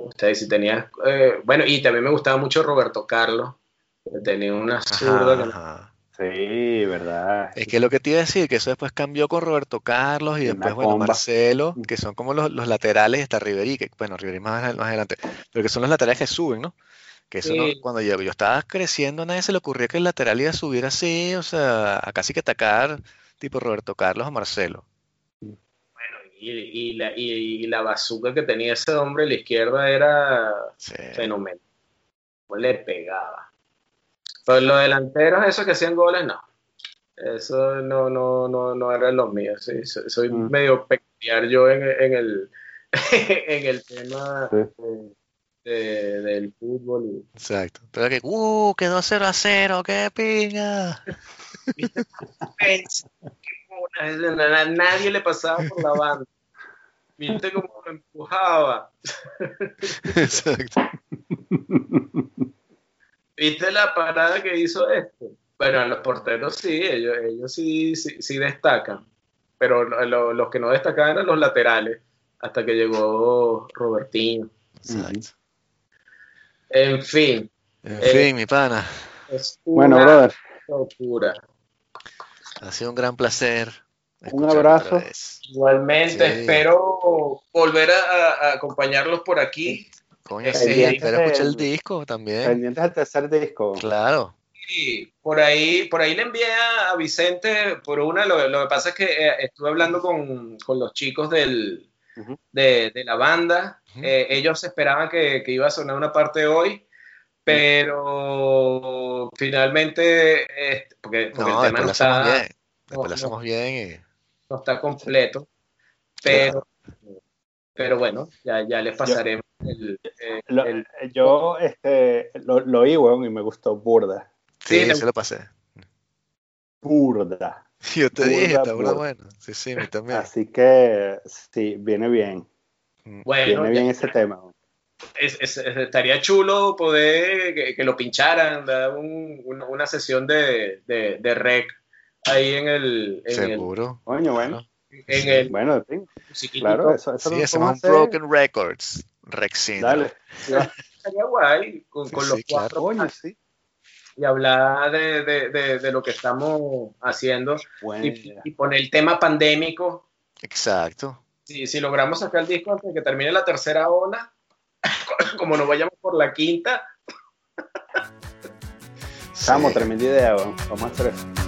ustedes si tenías... bueno, y también me gustaba mucho Roberto Carlos. Tenía una zurda. Sí, verdad. Es que lo que te iba a decir, que eso después cambió con Roberto Carlos y después, bueno, Marcelo, que son como los, laterales, está Riverí, que bueno, Riverí más, más adelante, pero que son los laterales que suben, ¿no? Que eso cuando yo, yo estaba creciendo, a nadie se le ocurría que el lateral iba a subir así, o sea, a casi que atacar tipo Roberto Carlos o Marcelo. Bueno, y, la, y, la bazooka que tenía ese hombre a la izquierda era fenomenal. Le pegaba. Pero los delanteros, esos que hacían goles, no. Eso no, no, no, no era lo mío. Sí. Soy mm. medio peculiar yo en, en, el, en el tema del fútbol. Exacto. Pero que, uh, quedó 0 a 0, qué pinga. Nadie le pasaba por la banda. Viste cómo lo empujaba. Exacto. ¿Viste la parada que hizo esto? Bueno, los porteros sí, ellos, ellos sí, sí, destacan, pero los que no destacaban eran los laterales, hasta que llegó Robertino. Exacto. En fin. En fin, mi pana. bueno, brother. Locura. Ha sido un gran placer. Un abrazo. Igualmente, espero volver a, acompañarlos por aquí Coño, sí, pero escuché el disco también. Pendientes al tercer disco. Claro. Sí, por ahí, por ahí le envié a Vicente por una, lo, que pasa es que eh, estuve hablando con, los chicos del, de, la banda, eh, ellos esperaban que, iba a sonar una parte hoy, pero finalmente, porque, porque el tema no está... Bien. Después lo hacemos bien y... No está completo, pero, pero bueno, ya, ya les pasaremos yo este, lo, lo oí, weón, y me gustó burda. Sí, se lo pasé. Burda. Yo te dije, está burda bueno. Sí, sí, también. Así que, sí, viene bien. Mm. Bueno, viene bien ese tema. estaría chulo poder que, lo pincharan, una, sesión de, de, rec ahí en el. Seguro. Coño, bueno. En el, bueno, sí, claro, eso, eso sí, hacemos un Broken Records. Rexin. Dale. Estaría guay con, los cuatro. sí. Y hablar de, de, de, lo que estamos haciendo y, poner el tema pandémico. Exacto. Si, si logramos sacar el disco antes de que termine la tercera ola, como nos vayamos por la quinta. Estamos, tremenda idea, vamos a hacer eso.